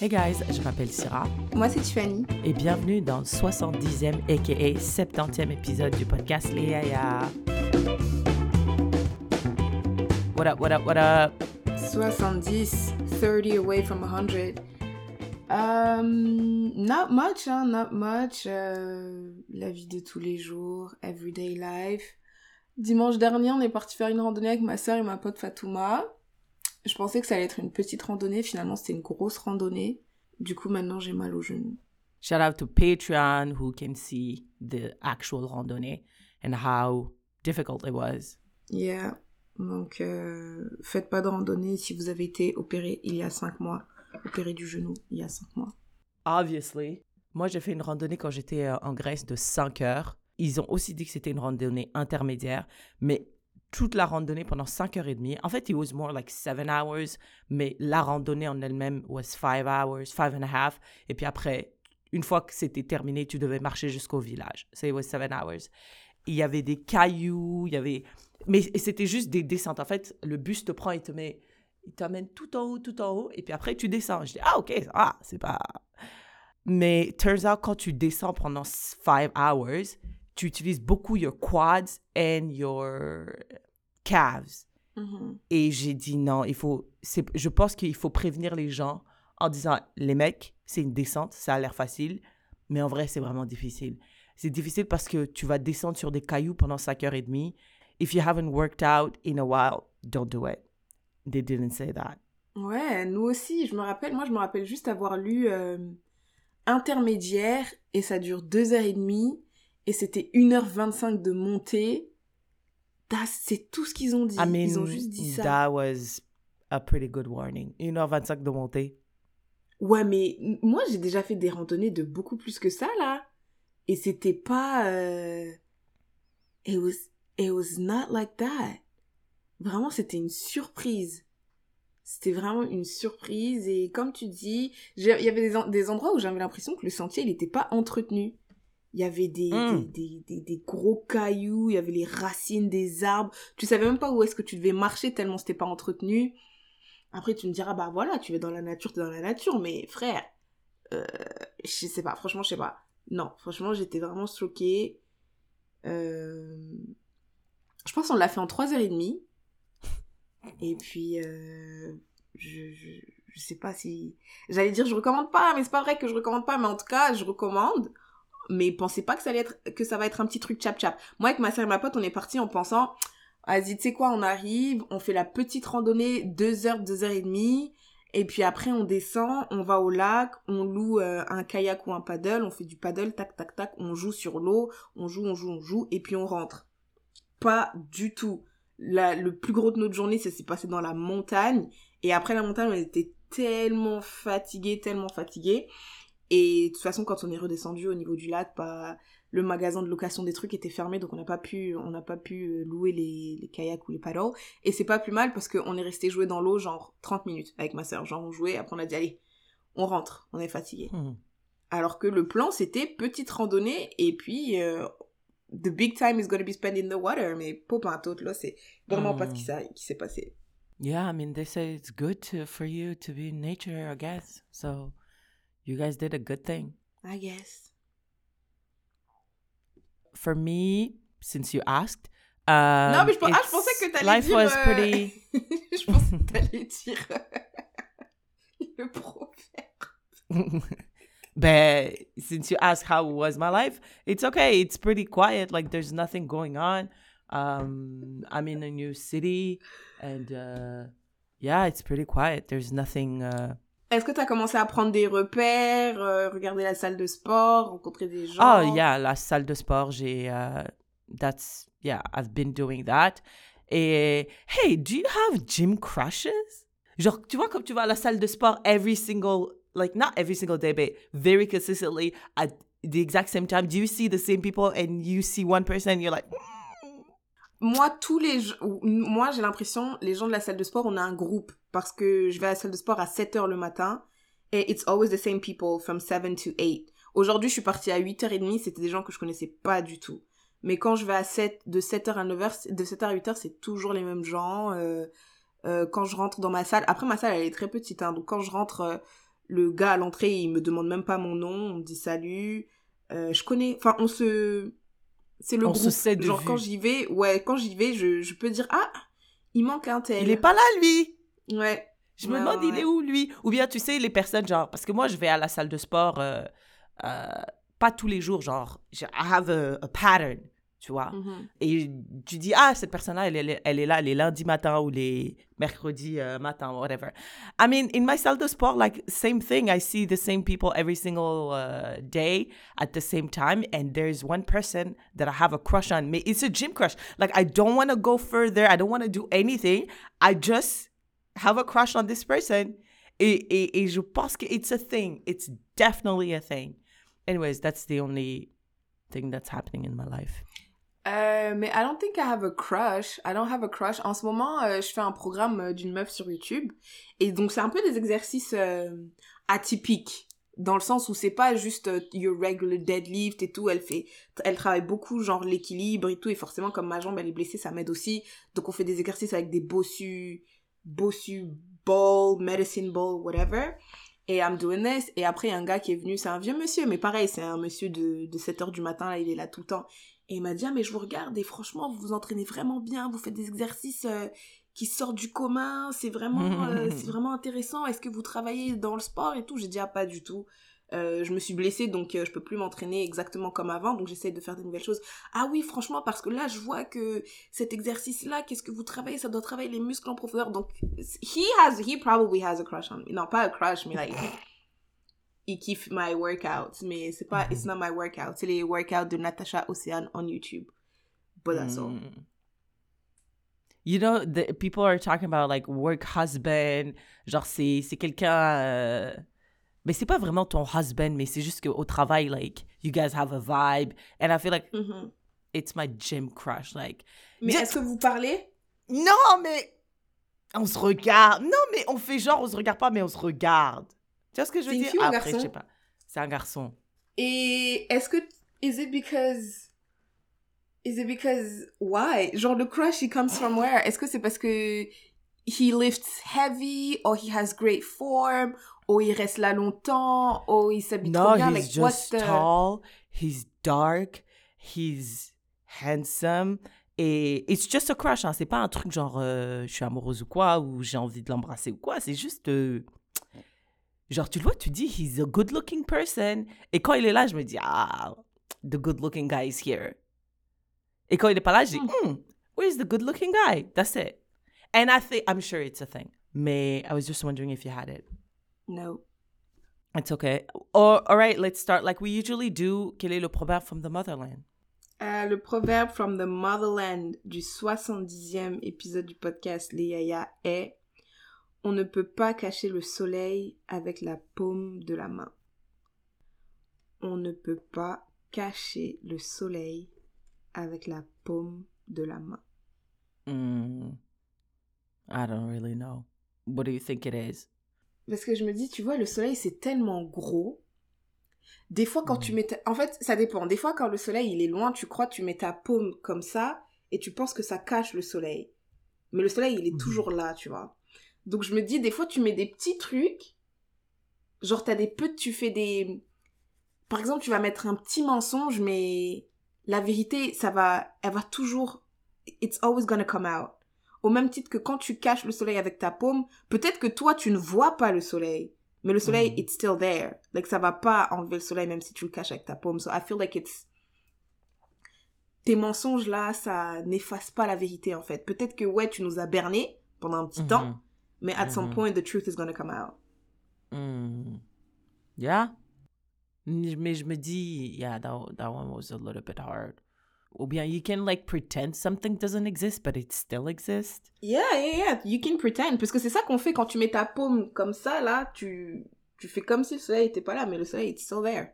Hey guys, je m'appelle Syrah. Moi, c'est Tiffany. Et bienvenue dans le 70e, aka 70e épisode du podcast Les Yaya. What up, what up, what up? 70, 30 away from 100. Um, not much, hein, not much. Euh, la vie de tous les jours, everyday life. Dimanche dernier, on est parti faire une randonnée avec ma soeur et ma pote Fatouma. Je pensais que ça allait être une petite randonnée, finalement c'était une grosse randonnée. Du coup, maintenant j'ai mal aux genoux. Shout out to Patreon who can see the actual randonnée and how difficult it was. Yeah. Donc, euh, faites pas de randonnée si vous avez été opéré il y a 5 mois. Opéré du genou il y a 5 mois. Obviously. Moi, j'ai fait une randonnée quand j'étais euh, en Grèce de 5 heures. Ils ont aussi dit que c'était une randonnée intermédiaire, mais toute la randonnée pendant 5 heures et demie. En fait, it was more like 7 hours, mais la randonnée en elle-même was 5 hours, 5 and a half. Et puis après, une fois que c'était terminé, tu devais marcher jusqu'au village. So it was 7 hours. Il y avait des cailloux, il y avait... Mais c'était juste des descentes. En fait, le bus te prend et te met... Il t'amène tout en haut, tout en haut, et puis après, tu descends. Je dis, ah, ok, ah, c'est pas... Mais turns out, quand tu descends pendant 5 hours, tu utilises beaucoup your quads and your Mhm. Et j'ai dit non, il faut. Je pense qu'il faut prévenir les gens en disant les mecs, c'est une descente, ça a l'air facile, mais en vrai, c'est vraiment difficile. C'est difficile parce que tu vas descendre sur des cailloux pendant 5 heures et demie. If you haven't worked out in a while, don't do it. They didn't say that. Ouais, nous aussi, je me rappelle, moi je me rappelle juste avoir lu euh, intermédiaire et ça dure 2h30 et c'était 1h25 de montée. C'est tout ce qu'ils ont dit. I mean, Ils ont juste dit ça. that was a pretty good warning. 1h25 de montée. Ouais, mais moi j'ai déjà fait des randonnées de beaucoup plus que ça là. Et c'était pas. euh, It, was, it was not like that. Vraiment, c'était une surprise. C'était vraiment une surprise. Et comme tu dis, il y avait des, des endroits où j'avais l'impression que le sentier il n'était pas entretenu. Il y avait des, Mm. des, des, des- gros cailloux, il y avait les racines des arbres. Tu savais même pas où est-ce que tu devais marcher tellement c'était pas entretenu. Après, tu me diras, bah voilà, tu vas dans la nature, t'es dans la nature, mais frère, euh, je sais pas, franchement, je sais pas. Non, franchement, j'étais vraiment choquée. Euh, Je pense qu'on l'a fait en 3h30. Et puis, euh, je, je, je sais pas si. J'allais dire, je recommande pas, mais c'est pas vrai que je recommande pas, mais en tout cas, je recommande. Mais pensez pas que ça, va être un petit truc chap-chap. Moi, avec ma soeur et ma pote, on est parti en pensant, vas-y, tu sais quoi, on arrive, on fait la petite randonnée, 2 heures, 2 heures et demie. Et puis après, on descend, on va au lac, on loue euh, un kayak ou un paddle, on fait du paddle, tac, tac, tac, on joue sur l'eau, on joue, on joue, on joue, et puis on rentre. Pas du tout. Le plus gros de notre journée, ça s'est passé dans la montagne. Et après la montagne, on était tellement fatigués, tellement fatigués. Et de toute façon, quand on est redescendu au niveau du lac, bah, le magasin de location des trucs était fermé, donc on n'a pas pu, on n'a pas pu euh, louer les, les kayaks ou les paddles. Et c'est pas plus mal parce qu'on est resté jouer dans l'eau genre 30 minutes avec ma soeur. Genre on jouait, après on a dit allez, on rentre, on est fatigué. Hmm. Alors que le plan c'était petite randonnée et puis euh, the big time is gonna be spent in the water. Mais popin tout là, c'est vraiment pas ce qui Mm. s'est qui s'est passé. Yeah, I mean, they say it's good to, for you to be in nature, I guess. So, you guys did a good thing. I guess. For me, since you asked, um, non mais je, ah, je pensais que t'allais life dire. was euh, pretty. je pensais que t'allais dire le prophète. but since you asked how was my life, it's okay. It's pretty quiet. Like there's nothing going on. Um, I'm in a new city, and uh, yeah, it's pretty quiet. There's nothing. Uh, Est-ce que t'as commencé à prendre des repères, euh, regarder la salle de sport, rencontrer des gens? Oh yeah, la salle de sport, j'ai uh, that's yeah, I've been doing that. Et hey, do you have gym crushes? Genre, tu vois comme tu vas à la salle de sport every single like not every single day, but very consistently at the exact same time. Do you see the same people and you see one person and you're like Moi, tous les moi j'ai l'impression, les gens de la salle de sport, on a un groupe. Parce que je vais à la salle de sport à 7h le matin. Et it's always the same people from 7 to 8. Aujourd'hui, je suis partie à 8h30, c'était des gens que je connaissais pas du tout. Mais quand je vais à 7, de 7h à 9h, de 7h à 8h, c'est toujours les mêmes gens. Euh, euh, quand je rentre dans ma salle, après ma salle elle est très petite, hein, donc quand je rentre, euh, Le gars à l'entrée, il me demande même pas mon nom, on me dit salut. Je connais, enfin, on se. C'est le On groupe. se sait de Genre, vue. quand j'y vais, ouais, quand j'y vais, je, je peux dire, ah, il manque un tel. Il est pas là, lui. Ouais. Je me Ouais, demande, ouais, il est où, lui? Ou bien, tu sais, les personnes, genre, parce que moi, je vais à la salle de sport, euh, euh, pas tous les jours, genre, I have a, a pattern, tu vois? Mhm. Et tu dis, ah, cette personne-là, elle, est- elle est là les lundis matin ou les mercredis euh, matin, whatever. I mean, in my salle de sport, like, same thing. I see the same people every single uh, day at the same time. And there's one person that I have a crush on. Mais it's a gym crush. Like, I don't want to go further. I don't want to do anything. I just have a crush on this person. Et, et, je pense que it's a thing. It's definitely a thing. Anyways, that's the only thing that's happening in my life. Euh, mais I don't think I have a crush. I don't have a crush. En ce moment, euh, je fais un programme euh, d'une meuf sur YouTube. Et donc, c'est un peu des exercices euh, atypiques. Dans le sens où c'est pas juste your regular deadlift et tout. Elle fait, elle travaille beaucoup, genre l'équilibre et tout. Et forcément, comme ma jambe, elle est blessée, ça m'aide aussi. Donc, on fait des exercices avec des bossu, bossu ball, medicine ball, whatever. Et I'm doing this. Et après, il y a un gars qui est venu. C'est un vieux monsieur, mais pareil, c'est un monsieur de, de 7 heures du matin. Là, il est là tout le temps. Et il m'a dit, ah, mais je vous regarde et franchement, vous vous entraînez vraiment bien, vous faites des exercices euh, qui sortent du commun, c'est vraiment, euh, c'est vraiment intéressant. Est-ce que vous travaillez dans le sport et tout? J'ai dit, ah, pas du tout. Euh, je me suis blessée, donc euh, je peux plus m'entraîner exactement comme avant, donc j'essaie de faire des nouvelles choses. Ah oui, franchement, parce que là, je vois que cet exercice-là, qu'est-ce que vous travaillez? Ça doit travailler les muscles en profondeur. Donc, he has, he probably has a crush on me. Non, pas a crush, mais like, il kiffe my workouts, mais c'est pas, it's not my workout. C'est les workouts de Natasha Océane on YouTube. But that's all. Mm. You know, the, people are talking about like work husband. Genre, c'est, c'est quelqu'un. euh, Mais c'est pas vraiment ton husband, mais c'est juste qu'au travail, like, you guys have a vibe. And I feel like Mhm. it's my gym crush. Like, Mais est-ce que vous parlez? Non, mais. On se regarde. Non, mais on fait genre, on se regarde pas, mais on se regarde. Tu vois ce que je veux dire? fille Après, je garçon? sais pas. C'est un garçon. Et est-ce que is it because is it because why? Genre le crush he comes from where? Est-ce que c'est parce que he lifts heavy or he has great form ou il reste là longtemps ou il s'habille trop No, bien he's like just the tall. He's dark. He's handsome. Et it's just a crush. Hein. C'est pas un truc genre euh, je suis amoureuse ou quoi, ou j'ai envie de l'embrasser ou quoi. C'est juste. euh, genre, tu le vois, tu dis, he's a good looking person. Et quand il est là, je me dis, ah, the good looking guy is here. Et quand il est pas là, je dis, hmm, where's the good looking guy? That's it. And I think, I'm sure it's a thing. Mais I was just wondering if you had it. No It's okay. Or, all right, let's start like we usually do. Quel est le proverbe from the motherland? Euh, le proverbe from the motherland du 70e épisode du podcast Les Yaya est On ne peut pas cacher le soleil avec la paume de la main. On ne peut pas cacher le soleil avec la paume de la main. Mm, I don't really know. What do you think it is? Parce que je me dis, tu vois, le soleil c'est tellement gros. Des fois quand tu mets ta... En fait, ça dépend. Des fois quand le soleil il est loin, tu crois tu mets ta paume comme ça et tu penses que ça cache le soleil. Mais le soleil il est Mhm. toujours là, tu vois. Donc je me dis, des fois tu mets des petits trucs. Genre t'as des peu... Tu fais des... Par exemple, tu vas mettre un petit mensonge, mais la vérité, ça va... Elle va toujours... It's always gonna come out. Au même titre que quand tu caches le soleil avec ta paume, peut-être que toi, tu ne vois pas le soleil. Mais le soleil, Mhm. it's still there. Like, ça va pas enlever le soleil même si tu le caches avec ta paume. So I feel like it's... Tes mensonges là, ça n'efface pas la vérité en fait. Peut-être que ouais, tu nous as berné pendant un petit temps, Mhm. mais at some Mhm. point, the truth is gonna come out. Mm. Yeah. Mm, Mais je me dis, yeah, that, that one was a little bit hard. Ou bien, you can like pretend something doesn't exist, but it still exists. Yeah, yeah, yeah, you can pretend. Parce que c'est ça qu'on fait quand tu mets ta paume comme ça, là, tu, tu fais comme si le soleil était pas là, mais le soleil, it's still there.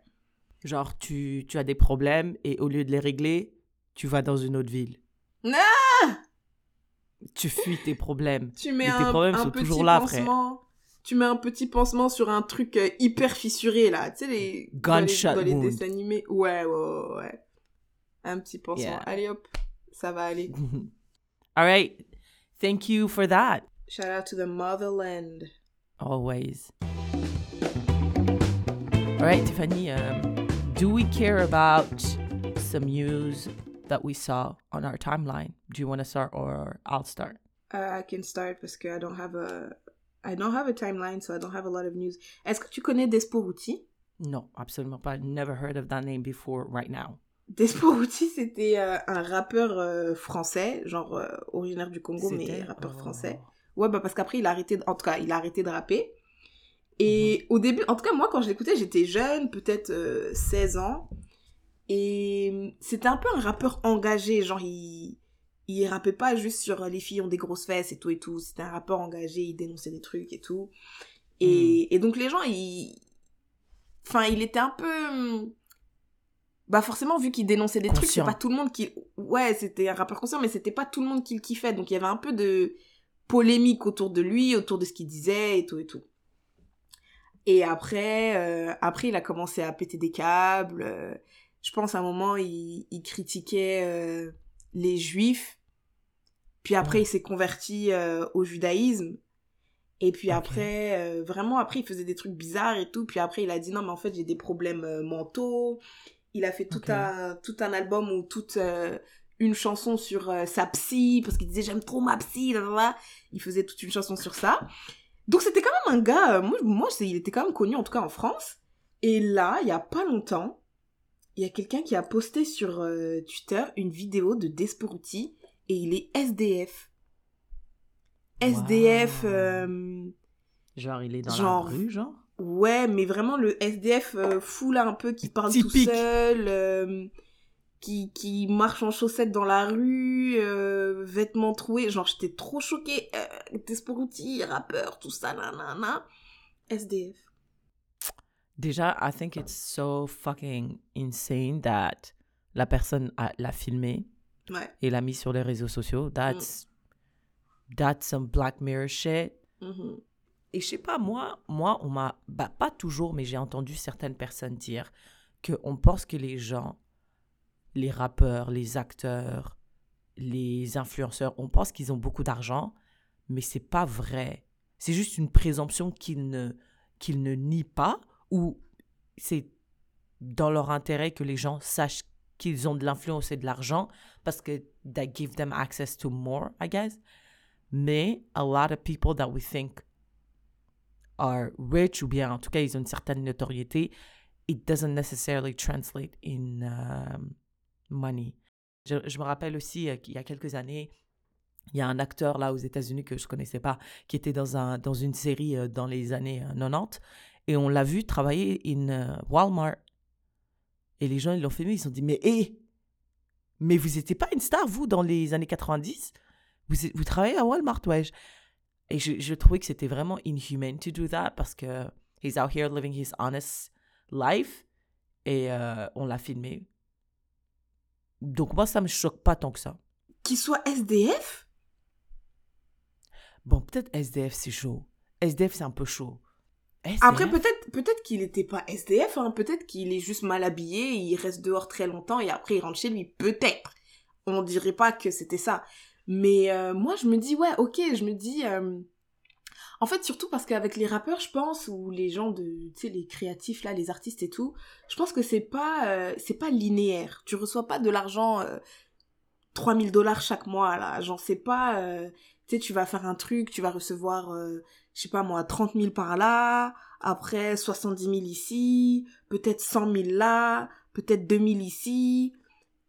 Genre, tu, tu as des problèmes et au lieu de les régler, tu vas dans une autre ville. Ah Tu fuis tes problèmes. Tu mets tes un, problèmes un sont petit toujours là, pansement. Tu mets un petit pansement sur un truc euh, hyper fissuré, là. Tu sais, les, dans les, Gunshot dans les dessins animés. Ouais, ouais, ouais, ouais. Un petit pansement. Yeah. Allez hop, ça va aller. All right. Thank you for that. Shout out to the motherland. Always. All right, Tiffany, um, do we care about some news that we saw on our timeline? Do you want to start or I'll start? Uh, I can start parce que I don't have a I don't have a timeline, so I don't have a lot of news. Est-ce que tu connais Desporuti? Non, absolument pas. Never heard of that name before right now. Desporuti, c'était euh, un rappeur euh, français, genre euh, originaire du Congo, mais rappeur oh. français. Ouais, bah parce qu'après, il a arrêté, de- en tout cas, il a arrêté de rapper. Et au début, en tout cas, moi, quand je l'écoutais, j'étais jeune, peut-être euh, 16 ans. Et c'était un peu un rappeur engagé, genre, il, il rappait pas juste sur les filles ont des grosses fesses et tout et tout. C'était un rappeur engagé, il dénonçait des trucs et tout. Et, et donc, les gens, ils. Enfin, il était un peu. Bah, forcément, vu qu'il dénonçait des trucs, c'est pas tout le monde qui. Ouais, c'était un rappeur conscient, mais c'était pas tout le monde qui le kiffait. Donc, il y avait un peu de polémique autour de lui, autour de ce qu'il disait et tout et tout. Et après, euh, après, il a commencé à péter des câbles. euh, je pense à un moment, il, il critiquait euh, les juifs. Puis après, Ouais. il s'est converti au judaïsme. Et puis après, euh, vraiment, après, il faisait des trucs bizarres et tout. Puis après, il a dit non, mais en fait, j'ai des problèmes euh, mentaux. Il a fait tout, un, tout un album ou toute euh, une chanson sur euh, sa psy, parce qu'il disait j'aime trop ma psy, là, là, là. Il faisait toute une chanson sur ça. Donc c'était quand même un gars, euh, moi, moi il était quand même connu, en tout cas en France. Et là, il y a pas longtemps, il y a quelqu'un qui a posté sur Twitter une vidéo de Desporuti et il est SDF. SDF, Wow. Genre, il est dans Genre- la rue, genre? Ouais, mais vraiment le SDF euh, fou là un peu qui parle Typique. tout seul, euh, qui, qui marche en chaussettes dans la rue, euh, vêtements troués. Genre, j'étais trop choquée. Desporuti, rappeur, tout ça, nanana. SDF. Déjà, I think it's so fucking insane that la personne a- l'a filmé Ouais. et l'a mis sur les réseaux sociaux. That's, that's some Black Mirror shit. Mhm. Et je sais pas, moi, moi on m'a, bah, pas toujours, mais j'ai entendu certaines personnes dire qu'on pense que les gens, les rappeurs, les acteurs, les influenceurs, on pense qu'ils ont beaucoup d'argent, mais c'est pas vrai. C'est juste une présomption qu'ils ne, qu'ils ne nient pas, ou c'est dans leur intérêt que les gens sachent qu'ils ont de l'influence et de l'argent, parce que that give them access to more, I guess. Mais a lot of people that we think are rich ou bien en tout cas ils ont une certaine notoriété, it doesn't necessarily translate in um, money. Je, je me rappelle aussi euh, qu'il y a quelques années, il y a un acteur là aux États-Unis que je connaissais pas qui était dans, un, dans une série euh, dans les années euh, 90 et on l'a vu travailler in euh, Walmart. Et les gens ils l'ont filmé, ils se sont dit mais hé, mais vous n'étiez pas une star vous dans les années 90 vous, vous travaillez à Walmart, wesh. Et je, je trouvais que c'était vraiment inhuman to do that parce que he's out here living his honest life et euh, on l'a filmé. Donc moi, ça me choque pas tant que ça. Qu'il soit SDF Bon, peut-être SDF, c'est chaud. SDF, c'est un peu chaud. SDF? Après, peut-être peut-être qu'il n'était pas SDF, hein. peut-être qu'il est juste mal habillé, il reste dehors très longtemps et après il rentre chez lui. Peut-être. On dirait pas que c'était ça. Mais euh, moi, je me dis, ouais, ok, je me dis... euh, En fait, surtout parce qu'avec les rappeurs, je pense, ou les gens de... Tu sais, les créatifs, là, les artistes et tout, je pense que c'est pas, euh, c'est pas linéaire. Tu reçois pas de l'argent... euh, 3000 dollars chaque mois, là. Genre, c'est pas... Tu sais, tu vas faire un truc, tu vas recevoir... je sais pas moi, 30 000 par là, après 70 000 ici, peut-être 100 000 là, peut-être 2 000 ici.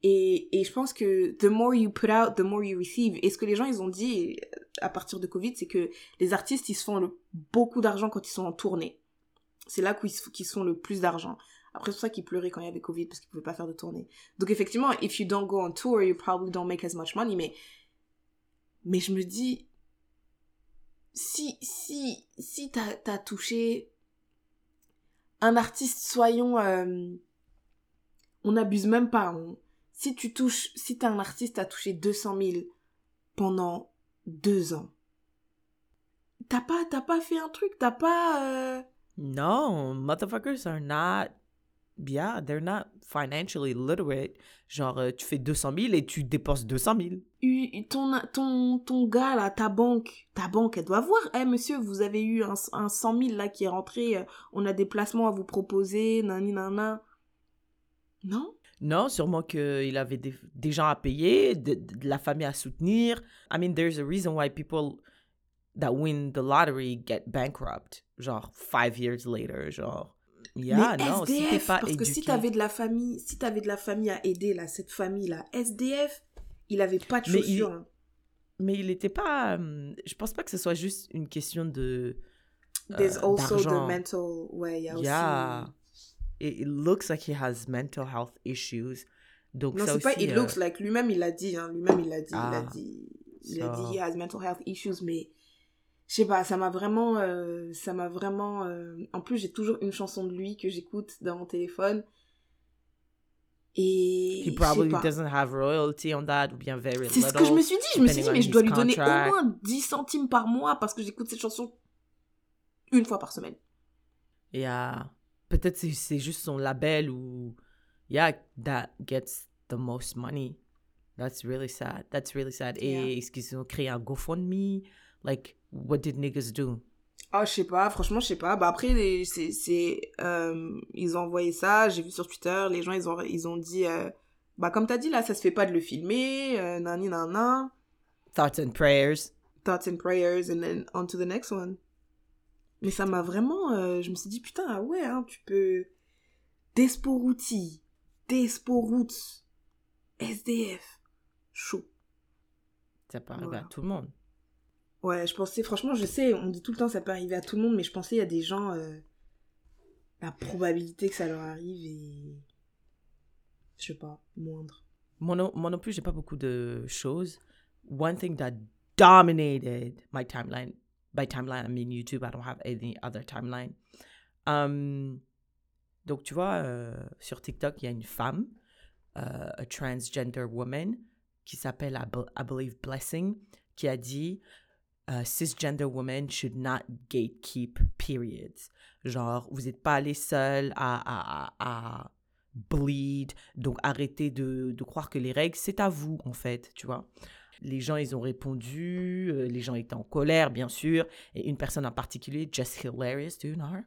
Et, je pense que the more you put out, the more you receive. Et ce que les gens, ils ont dit à partir de Covid, c'est que les artistes, ils se font beaucoup d'argent quand ils sont en tournée. C'est là qu'ils se font le plus d'argent. Après, c'est pour ça qu'ils pleuraient quand il y avait Covid, parce qu'ils pouvaient pas faire de tournée. Donc effectivement, if you don't go on tour, you probably don't make as much money. Mais, mais je me dis, si, si, si t'as touché un artiste, soyons, euh, on n'abuse même pas. on- si tu touches, si t'es un artiste, t'as touché 200 000 pendant deux ans. T'as pas, t'as pas fait un truc, t'as pas, euh, No, motherfuckers are not yeah, they're not financially literate. Genre, euh, tu fais 200 000 et tu dépenses 200 000. Eu- Ton, ton, ton gars, là, ta banque, ta banque, elle doit voir. Eh, monsieur, vous avez eu un, un 100 000 là qui est rentré. euh, On a des placements à vous proposer. Nani, nana. Non? Non, sûrement qu'il avait des, des gens à payer, de, de la famille à soutenir. I mean, there's a reason why people that win the lottery get bankrupt. Genre, five years later, genre. Yeah, mais non, si SDF, pas parce que si t'avais de la famille, si t'avais de la famille à aider, là, cette famille-là, SDF, il avait pas de Mais il- chaussures. hein. Mais il n'était pas... hum, je pense pas que ce soit juste une question de... There's euh, also the mental, ouais, il y a Yeah. aussi... It, it looks like he has mental health issues. Donc Non, c'est pas it euh, looks like, lui-même il l'a dit, hein, lui-même il l'a dit, il a Ah, dit, il a ça. dit he has mental health issues, mais je sais pas, ça m'a vraiment, euh, ça m'a vraiment, euh, en plus j'ai toujours une chanson de lui que j'écoute dans mon téléphone, et He probably pas. doesn't have royalty on that, ou bien very C'est ce que je me suis dit, je me suis dit, mais je dois lui donner au contract. moins 10 centimes par mois parce que j'écoute cette chanson une fois par semaine. Yeah. Peut-être c'est c'est juste son label ou yeah that gets the most money. That's really sad. That's really sad. Yeah. Et est-ce qu'ils ont créé un GoFundMe? Like what did niggas do? Ah, je sais pas, franchement, je sais pas. Bah après, les- c'est, c'est, euh, ils ont envoyé ça, j'ai vu sur Twitter, les gens, ils ont, ils ont dit, euh, bah comme t'as dit là, ça se fait pas de le filmer, euh, nani nana, Thoughts and prayers. thoughts and prayers, and then on to the next one. Mais ça m'a vraiment, euh, je me suis dit, putain, ah ouais, hein, tu peux, Desporuti, Desporuts, SDF, chaud. Ça peut arriver Voilà. à tout le monde. Ouais, je pensais, franchement, je sais, on dit tout le temps ça peut arriver à tout le monde, mais je pensais il y a des gens, euh, la probabilité que ça leur arrive est, je sais pas, moindre. Moi non, moi non plus, j'ai pas beaucoup de choses. One thing that dominated my timeline, by timeline, I mean YouTube, I don't have any other timeline. Um, donc, tu vois, euh, sur TikTok, il y a une femme, euh, a transgender woman, qui s'appelle, I, I believe, Blessing, qui a dit euh, cisgender women should not gatekeep periods. Genre, vous n'êtes pas les seuls à bleed, donc arrêtez de, de croire que les règles, c'est à vous, en fait, tu vois. Les gens, ils ont répondu, euh, les gens étaient en colère, bien sûr, et une personne en particulier, Just Hilarious, do you know her?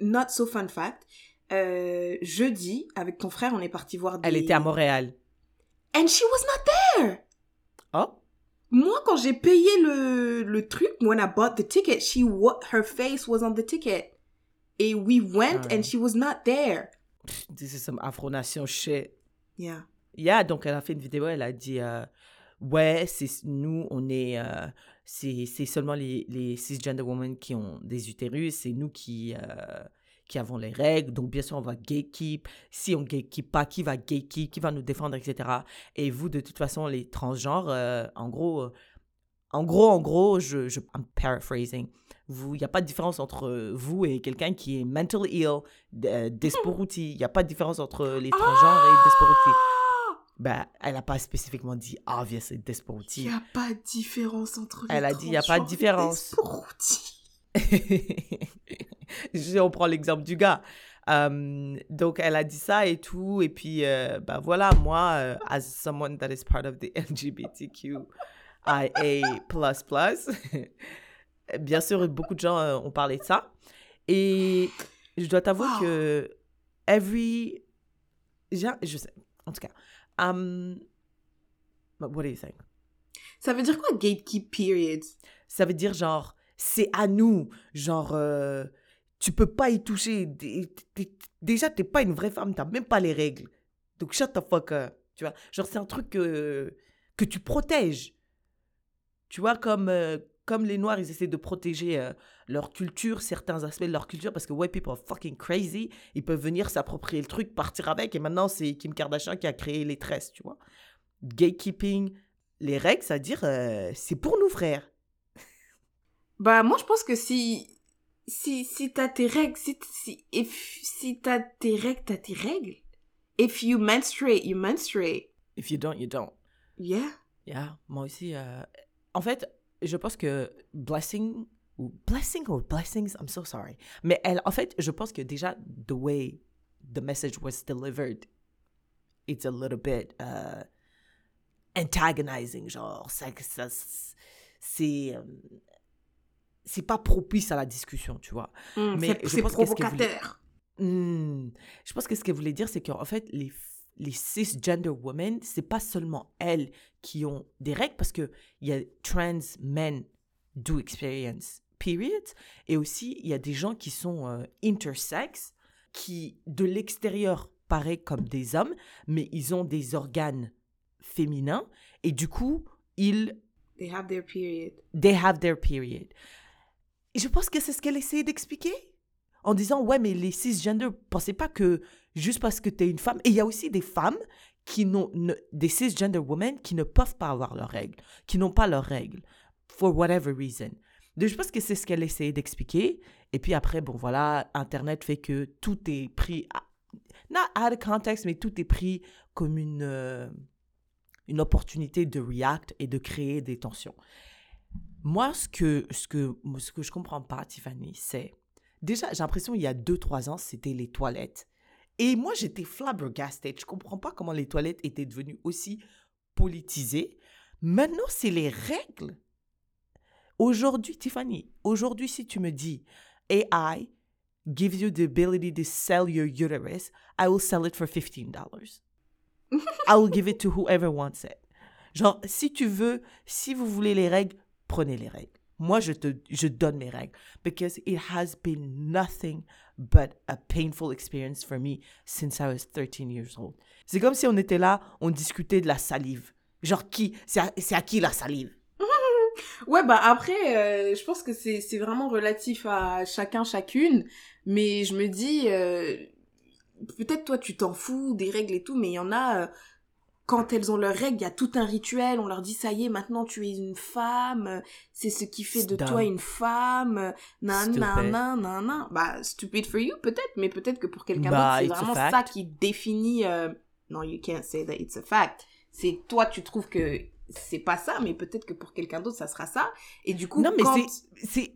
Not so fun fact, euh, jeudi, avec ton frère, on est parti voir des... Elle était à Montréal. And she was not there! Oh, Moi, quand j'ai payé le, le truc, when I bought the ticket, she her face was on the ticket. Et we went Ah. and she was not there. this is some Afro-Nation shit. Yeah. Yeah, donc elle a fait une vidéo, elle a dit euh, Ouais, c'est nous, on est. euh, c'est c'est seulement les, les cisgender women qui ont des utérus, c'est nous qui, euh, qui avons les règles. Donc, bien sûr, on va gatekeep. Si on gatekeep pas, qui va gatekeep, qui va nous défendre, etc. Et vous, de toute façon, les transgenres, en gros, en gros, en gros, je, je I'm paraphrasing. Vous, il n'y a pas de différence entre vous et quelqu'un qui est mentally ill, euh, Desporuti. Il n'y a pas de différence entre les transgenres et Desporuti. Ben, elle n'a pas spécifiquement dit obviously Il Desporuti. n'y a pas de différence entre les Elle a dit, y a pas de et différence. Je- On prend l'exemple du gars. Euh, donc, elle a dit ça et tout. Et puis, euh, ben voilà, moi, euh, as someone that is part of the LGBTQIA++, bien sûr, beaucoup de gens euh, ont parlé de ça. Et je dois t'avouer Wow. que every... Je sais, en tout cas. Um, but what do you think? Ça veut dire quoi, gatekeep periods? Ça veut dire genre, c'est à nous. Genre, euh, tu peux pas y toucher. Dé- dé- Déjà, t'es pas une vraie femme, t'as même pas les règles. Donc, shut the fuck up. Tu vois, genre, c'est un truc que, que tu protèges. Tu vois, comme, euh, comme les Noirs, ils essaient de protéger euh, leur culture, certains aspects de leur culture, parce que white people are fucking crazy. Ils peuvent venir s'approprier le truc, partir avec, et maintenant, c'est Kim Kardashian qui a créé les tresses, tu vois. Gatekeeping, les règles, c'est-à-dire, euh, c'est pour nous, frères. Bah, moi, je pense que si, si, si t'as tes règles, si, si, if, si t'as tes règles, t'as tes règles. If you menstruate, you menstruate. If you don't, you don't. Yeah. Yeah, moi aussi. euh, En fait, je pense que Blessing, ou blessing or blessings, I'm so sorry. Mais elle, en fait, je pense que déjà, the way the message was delivered, it's a little bit uh, antagonizing, genre, ça, ça, c'est, euh, c'est pas propice à la discussion, tu vois. Mm, Mais c'est voulait- provocateur. Hmm. Je pense que ce qu'elle voulait dire, c'est qu'en fait, les, les cisgender women, c'est pas seulement elles qui ont des règles, parce qu'il y a trans men do experience, period. Et aussi, il y a des gens qui sont euh, intersex, qui de l'extérieur paraissent comme des hommes, mais ils ont des organes féminins, et du coup, ils They have their period. they have their period. Et je pense que c'est ce qu'elle essayait d'expliquer. En disant, ouais, mais les cisgender, pensez pas que juste parce que tu es une femme. Et il y a aussi des femmes qui n'ont, ne- des cisgender women qui ne peuvent pas avoir leurs règles, qui n'ont pas leurs règles, for whatever reason. Donc je pense que c'est ce qu'elle essayait d'expliquer. Et puis après, bon voilà, Internet fait que tout est pris, à- not out of context, mais tout est pris comme une, euh, une opportunité de react et de créer des tensions. Moi, ce que, ce que, ce que je comprends pas, Tiffany, c'est. Déjà, j'ai l'impression, il y a deux, trois ans, c'était les toilettes. Et moi, j'étais flabbergasted. Je comprends pas comment les toilettes étaient devenues aussi politisées. Maintenant, c'est les règles. Aujourd'hui, Tiffany, aujourd'hui, si tu me dis AI gives you the ability to sell your uterus, I will sell it for $15. I will give it to whoever wants it. Genre, si tu veux, si vous voulez les règles, prenez les règles. Moi, je te je donne mes règles. Because it has been nothing but a painful experience for me since I was 13 years old. C'est comme si on était là, on discutait de la salive. Genre, qui C'est à, qui la salive? Ouais, bah après, euh, je pense que c'est vraiment relatif à chacun, chacune. Mais je me dis, euh, peut-être toi, tu t'en fous des règles et tout, mais il y en a, euh, quand elles ont leurs règles, il y a tout un rituel. On leur dit, ça y est, maintenant tu es une femme. C'est ce qui fait de toi une femme. Nan, nan, nan, nan, nan. Bah, stupid for you, peut-être, mais peut-être que pour quelqu'un Bah, d'autre, c'est it's a vraiment ça qui définit... euh, Non, you can't say that it's a fact. C'est toi, tu trouves que c'est pas ça, mais peut-être que pour quelqu'un d'autre, ça sera ça. Et du coup, Non, mais quand... c'est- c'est.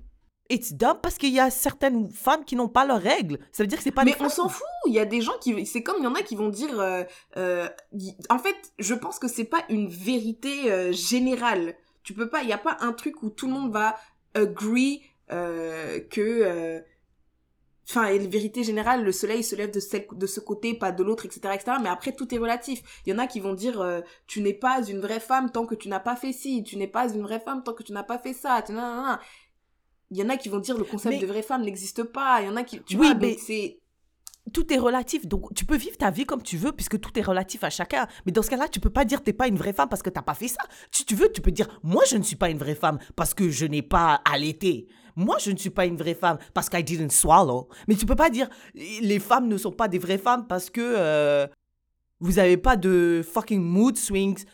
It's dumb parce qu'il y a certaines femmes qui n'ont pas leurs règles. Ça veut dire que c'est pas Mais on s'en fout. Il y a des gens qui, c'est comme il y en a qui vont dire, euh, euh, en fait, je pense que c'est pas une vérité euh, générale. Tu peux pas, il y a pas un truc où tout le monde va agree que, enfin, et la vérité générale, le soleil se lève de, celle- de ce côté, pas de l'autre, etc., etc. Mais après, tout est relatif. Il y en a qui vont dire, tu n'es pas une vraie femme tant que tu n'as pas fait ci, tu n'es pas une vraie femme tant que tu n'as pas fait ça. tu-. Il y en a qui vont dire le concept Mais- de vraie femme n'existe pas. Il y en a qui, tu Oui, vois, mais- c'est tout est relatif. Donc, tu peux vivre ta vie comme tu veux, puisque tout est relatif à chacun. Mais dans ce cas-là, tu peux pas dire t'es pas une vraie femme parce que t'as pas fait ça. Si tu veux, tu peux dire moi, je ne suis pas une vraie femme parce que je n'ai pas allaité. Moi, je ne suis pas une vraie femme parce que I didn't swallow. Mais tu peux pas dire les femmes ne sont pas des vraies femmes parce que euh, vous avez pas de fucking mood swings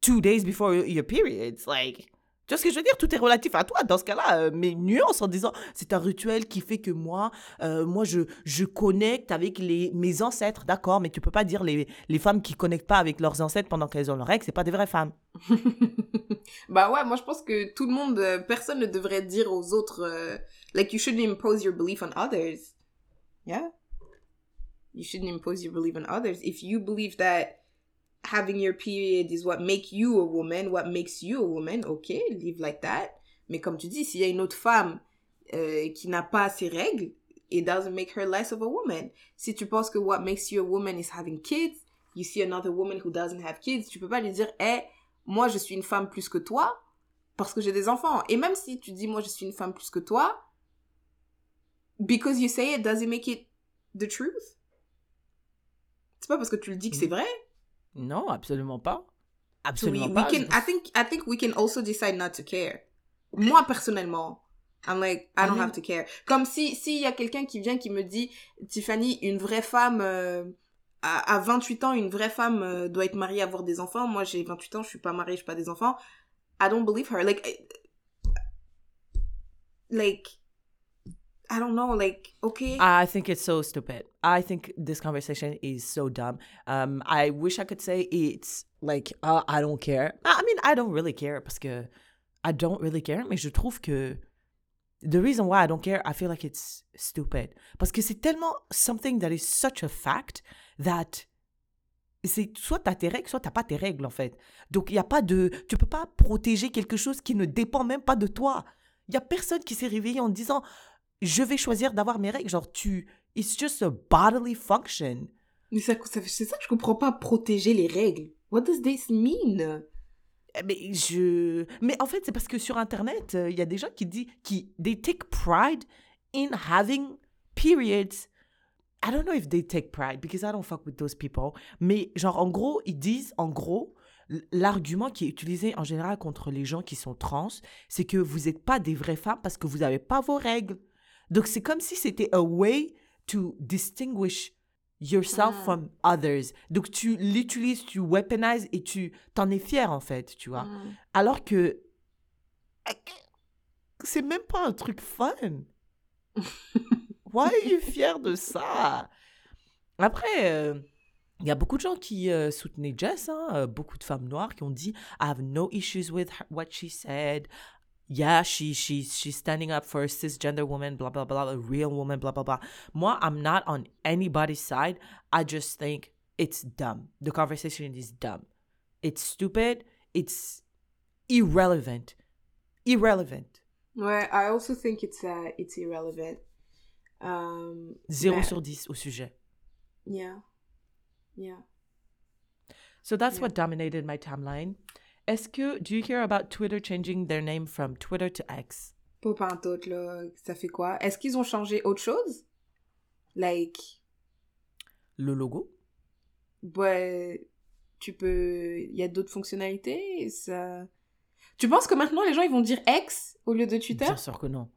two days before your periods. Like, tu vois ce que je veux dire? Tout est relatif à toi. Dans ce cas-là, euh, mes nuances en disant c'est un rituel qui fait que moi, euh, moi, je, je connecte avec les, mes ancêtres, d'accord, mais tu peux pas dire les, les femmes qui connectent pas avec leurs ancêtres pendant qu'elles ont leurs règles, c'est pas des vraies femmes. bah ouais, moi je pense que tout le monde, euh, personne ne devrait dire aux autres, euh, like you shouldn't impose your belief on others. Yeah? You shouldn't impose your belief on others. If you believe that having your period is what make you a woman, what makes you a woman, okay, live like that. Mais comme tu dis, s'il y a une autre femme euh, qui n'a pas ses règles, it doesn't make her less of a woman. Si tu penses que what makes you a woman is having kids, you see another woman who doesn't have kids, tu peux pas lui dire, hey, moi je suis une femme plus que toi parce que j'ai des enfants. Et même si tu dis moi je suis une femme plus que toi, because you say it, does it make it the truth? C'est pas parce que tu le dis que c'est vrai? Non, absolument pas. We, Absolument we pas. can, I think, I think we can also decide not to care. Moi personnellement, I'm like, I don't Mhm. have to care. Comme si, s'il y a quelqu'un qui vient qui me dit, Tiffany, une vraie femme, euh, à, à 28 ans, une vraie femme euh, doit être mariée, avoir des enfants. Moi, j'ai 28 ans, je suis pas mariée, je suis pas des enfants. I don't believe her. Like, I- like, I don't know. Like, okay. I think it's so stupid. I think this conversation is so dumb. Um, I wish I could say it's like uh, I don't care. I mean, I don't really care parce que I don't really care, mais je trouve que the reason why I don't care, I feel like it's stupid. Parce que c'est tellement something that is such a fact that c'est soit t'as tes règles, soit t'as pas tes règles en fait. Donc il y a pas de, tu peux pas protéger quelque chose qui ne dépend même pas de toi. Il y a personne qui s'est réveillé en disant je vais choisir d'avoir mes règles. Genre tu, it's just a bodily function. Mais ça, ça- c'est ça que je comprends pas, protéger les règles. What does this mean? Eh, Mais je, mais en fait c'est parce que sur internet euh, il y a des gens qui disent qui they take pride in having periods. I don't know if they take pride because I don't fuck with those people. Mais genre en gros ils disent en gros l'argument qui est utilisé en général contre les gens qui sont trans, c'est que vous n'êtes pas des vraies femmes parce que vous n'avez pas vos règles. Donc c'est comme si c'était a way to distinguish yourself Ah. from others. Donc tu l'utilises, tu weaponises et tu t'en es fier en fait, tu vois. Mm. Alors que c'est même pas un truc fun. Why are you fier de ça? Après, euh, il y a beaucoup de gens qui euh, soutenaient Jess, hein, euh, beaucoup de femmes noires qui ont dit I have no issues with her- what she said. Yeah, she, she, she's standing up for a cisgender woman, blah, blah, blah, a real woman, blah, blah, blah. Moi, I'm not on anybody's side. I just think it's dumb. The conversation is dumb. It's stupid. It's irrelevant. Irrelevant. Ouais, I also think it's, uh, it's irrelevant. Um, Zéro mais- sur 10 au sujet. Yeah. Yeah. So that's Yeah. what dominated my timeline. Est-ce que, do you hear about Twitter changing their name from Twitter to X? Popintote, là, ça fait quoi? Est-ce qu'ils ont changé autre chose? Like, Le logo? ouais, tu peux... Il y a d'autres fonctionnalités ça... Tu penses que maintenant, les gens, ils vont dire X au lieu de Twitter? Bien sûr que non.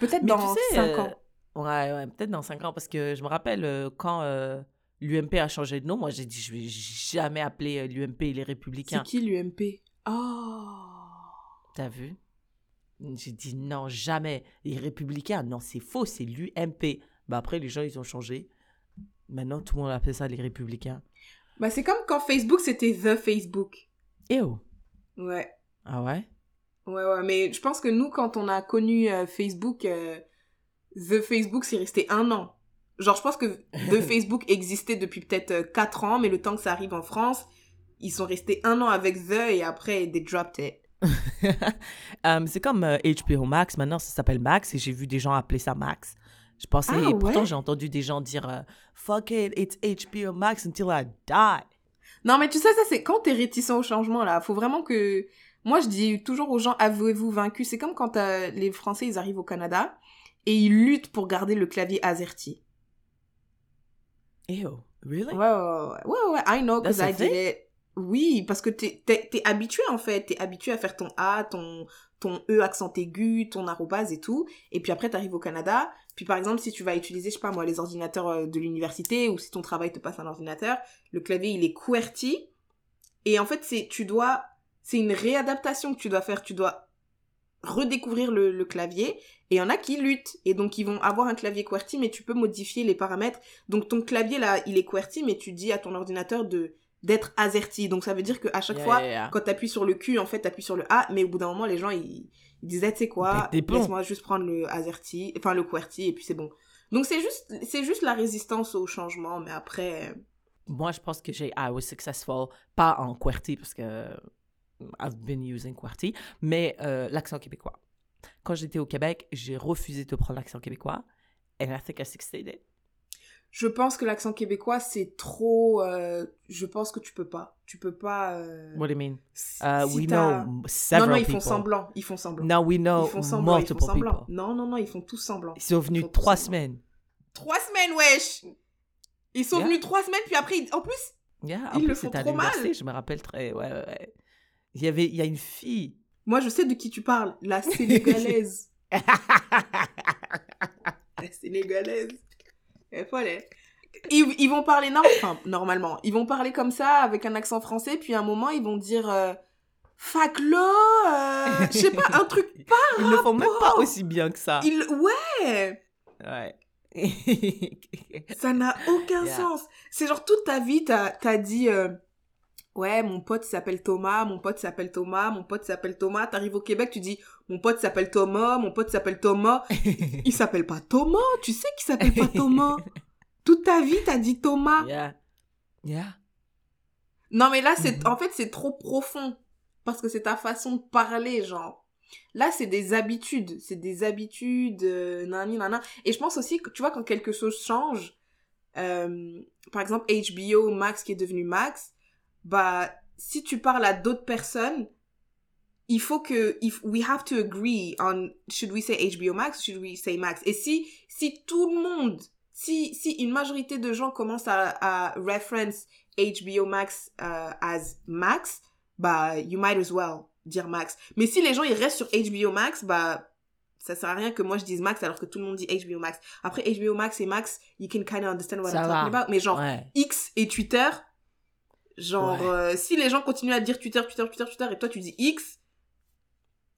Peut-être dans tu sais, 5 euh, ans. Ouais, ouais, peut-être dans 5 ans, parce que je me rappelle euh, quand euh, l'UMP a changé de nom, moi j'ai dit je vais jamais appeler euh, l'UMP les C'est Républicains. qui l'UMP? Oh! T'as vu? J'ai dit non, jamais. Les Républicains, non, c'est faux, c'est l'UMP. Bah après, les gens, ils ont changé. Maintenant, tout le monde appelle ça les Républicains. Bah, c'est comme quand Facebook, c'était The Facebook. Ew. Ouais. Ah ouais? Ouais, ouais, mais je pense que nous, quand on a connu euh, Facebook, euh, The Facebook, c'est resté un an. Genre, je pense que The Facebook existait depuis peut-être 4 ans, mais le temps que ça arrive en France, ils sont restés un an avec The et après, they dropped it. Euh, c'est comme euh, HBO Max, maintenant ça s'appelle Max et j'ai vu des gens appeler ça Max. Je pensais, Ah et pourtant ouais? j'ai entendu des gens dire euh, Fuck it, it's HBO Max until I die. Non, mais tu sais, ça, c'est quand t'es réticent au changement, là. Faut vraiment que. Moi, je dis toujours aux gens, avouez-vous vaincus. C'est comme quand euh, les Français, ils arrivent au Canada et ils luttent pour garder le clavier AZERTY. Ew, really? Ouais, ouais, ouais, I know, because I did it. Oui, parce que t'es, t'es, t'es habitué, en fait. T'es habitué à faire ton A, ton, ton E accent aigu, ton arrobase et tout. Et puis après, t'arrives au Canada. Puis par exemple, si tu vas utiliser, je sais pas moi, les ordinateurs euh, de l'université ou si ton travail te passe un ordinateur, le clavier, il est QWERTY. Et en fait, c'est, tu dois, c'est une réadaptation que tu dois faire. Tu dois redécouvrir le, le clavier. Et il y en a qui luttent. Et donc, ils vont avoir un clavier QWERTY, mais tu peux modifier les paramètres. Donc, ton clavier, là, il est QWERTY, mais tu dis à ton ordinateur de d'être AZERTY. Donc, ça veut dire qu'à chaque Yeah, fois, yeah, yeah. quand t'appuies sur le Q, en fait, t'appuies sur le A, mais au bout d'un moment, les gens, ils, ils disaient, tu sais quoi, laisse-moi juste prendre le AZERTY, enfin, le QWERTY, et puis c'est bon. Donc, c'est juste, c'est juste la résistance au changement, mais après, Moi, je pense que j'ai I was successful, pas en QWERTY, parce que euh, I've been using QWERTY, mais euh, l'accent québécois. Quand j'étais au Québec, j'ai refusé de prendre l'accent québécois, and I think I succeeded. je pense que l'accent québécois, c'est trop, euh, je pense que tu peux pas. Tu peux pas, euh, What do you mean? si Uh, we know Non, several non, ils font semblant, ils font semblant. Now we know ils font semblant, ils multiple font semblant. people. Non, non, non, ils font tous semblant. Ils sont venus Ils font trois semaines. Trois semaines, wesh Ils sont Yeah. venus trois semaines, puis après, en plus, Yeah, en Ils le plus, font c'était à trop mal. je me rappelle très. Ouais, ouais, ouais. Il y avait, il y a une fille. moi, je sais de qui tu parles, la sénégalaise. la sénégalaise. Elle est folle. Ils, ils vont parler, enfin, normalement, ils vont parler comme ça, avec un accent français, puis à un moment, ils vont dire... Euh, Faclo, euh, je sais pas, un truc pas Ils ne font même pas aussi bien que ça. Il... Ouais Ouais. Ça n'a aucun Yeah. sens. C'est genre toute ta vie, t'as as dit euh, Ouais, mon pote s'appelle Thomas, mon pote s'appelle Thomas, mon pote s'appelle Thomas. T'arrives au Québec, tu dis mon pote s'appelle Thomas, mon pote s'appelle Thomas. il s'appelle pas Thomas, tu sais qu'il s'appelle pas Thomas. Toute ta vie, t'as dit Thomas. Yeah. Yeah. Non, mais là, c'est, Mhm. en fait, c'est trop profond. Parce que c'est ta façon de parler, genre. Là, c'est des habitudes. C'est des habitudes, euh, nani, nana. Et je pense aussi que, tu vois, quand quelque chose change, euh, par exemple, HBO Max qui est devenu Max, bah, si tu parles à d'autres personnes, il faut que, if we have to agree on, should we say HBO Max, should we say Max? Et si, si tout le monde, si, si une majorité de gens commencent à, à reference HBO Max euh, as Max, bah, you might as well dire Max. Mais si les gens, ils restent sur HBO Max, bah, ça sert à rien que moi je dise Max alors que tout le monde dit HBO Max. Après, HBO Max et Max, you can kind of understand what Ça I'm va. talking about. Mais genre, Ouais. X et Twitter, genre, Ouais. euh, si les gens continuent à dire Twitter, Twitter, Twitter, Twitter, et toi tu dis X,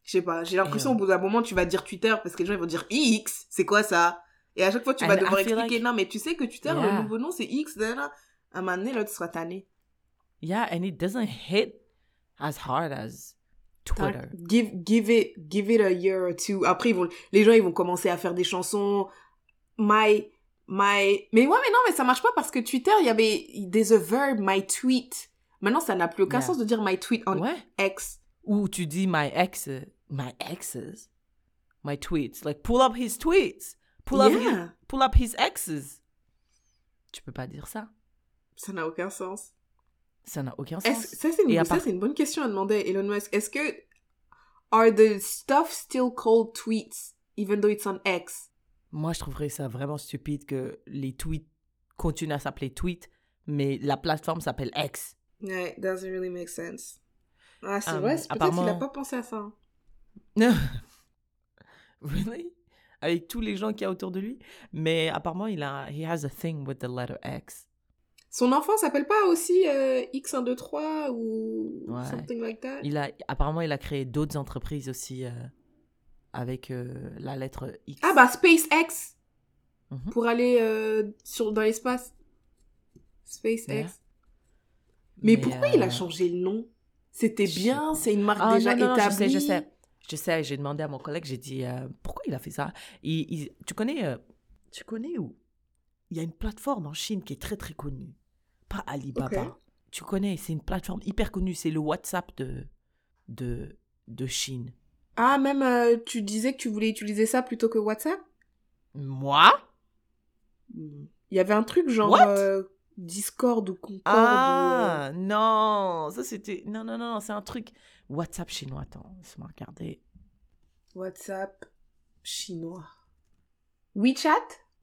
je sais pas, j'ai l'impression au bout d'un moment tu vas dire Twitter parce que les gens ils vont dire X, c'est quoi ça? Et à chaque fois tu vas And I devoir feel expliquer, like- non mais tu sais que Twitter, le Yeah. nouveau nom c'est X, là. À un moment donné, là tu seras tanné. Yeah, and it doesn't hit as hard as Twitter. Give, give it, give it a year or two. Après, ils vont, les gens, ils vont commencer à faire des chansons. My, my, mais ouais, mais non, mais ça marche pas parce que Twitter, il y avait, there's a verb, my tweet. Maintenant, ça n'a plus aucun Yeah. sens de dire my tweet on Ouais. X. Ou tu dis my ex, my exes, my tweets. Like pull up his tweets. Pull up his, pull up his exes. Tu peux pas dire ça. Ça n'a aucun sens. Ça n'a aucun sens. ça, c'est une, part- une bonne question à demander Elon Musk. Est-ce que, are the stuff still called tweets, even though it's on X? Moi, je trouverais ça vraiment stupide que les tweets continuent à s'appeler tweets, mais la plateforme s'appelle X. Yeah, it doesn't really make sense. Ah, c'est Um, vrai, peut-être qu'il apparemment- a pas pensé à ça. hein. really? Avec tous les gens qu'il y a autour de lui? Mais apparemment, il a, he has a thing with the letter X. Son enfant s'appelle pas aussi euh, X123 ou Ouais. something like that? Il a, apparemment, il a créé d'autres entreprises aussi euh, avec euh, la lettre X. Ah bah SpaceX Mhm. pour aller euh, sur dans l'espace. SpaceX. Ouais. Mais, pourquoi il a euh, changé le nom? C'était bien, c'est une marque Ah, déjà non, établie. je sais, je sais. Je sais, j'ai demandé à mon collègue, j'ai dit, pourquoi il a fait ça? Il- il- Tu connais, tu connais où? Il y a une plateforme en Chine qui est très, très connue. Pas Alibaba. Tu connais, c'est une plateforme hyper connue, c'est le WhatsApp de, de, de Chine. Ah même euh, tu disais que tu voulais utiliser ça plutôt que WhatsApp? Moi? Il y avait un truc genre euh, Discord ou Concorde. Ah, non, ça c'était... Non, non, non, c'est un truc... WhatsApp chinois, attends, laisse-moi regarder. euh, WhatsApp chinois. WeChat?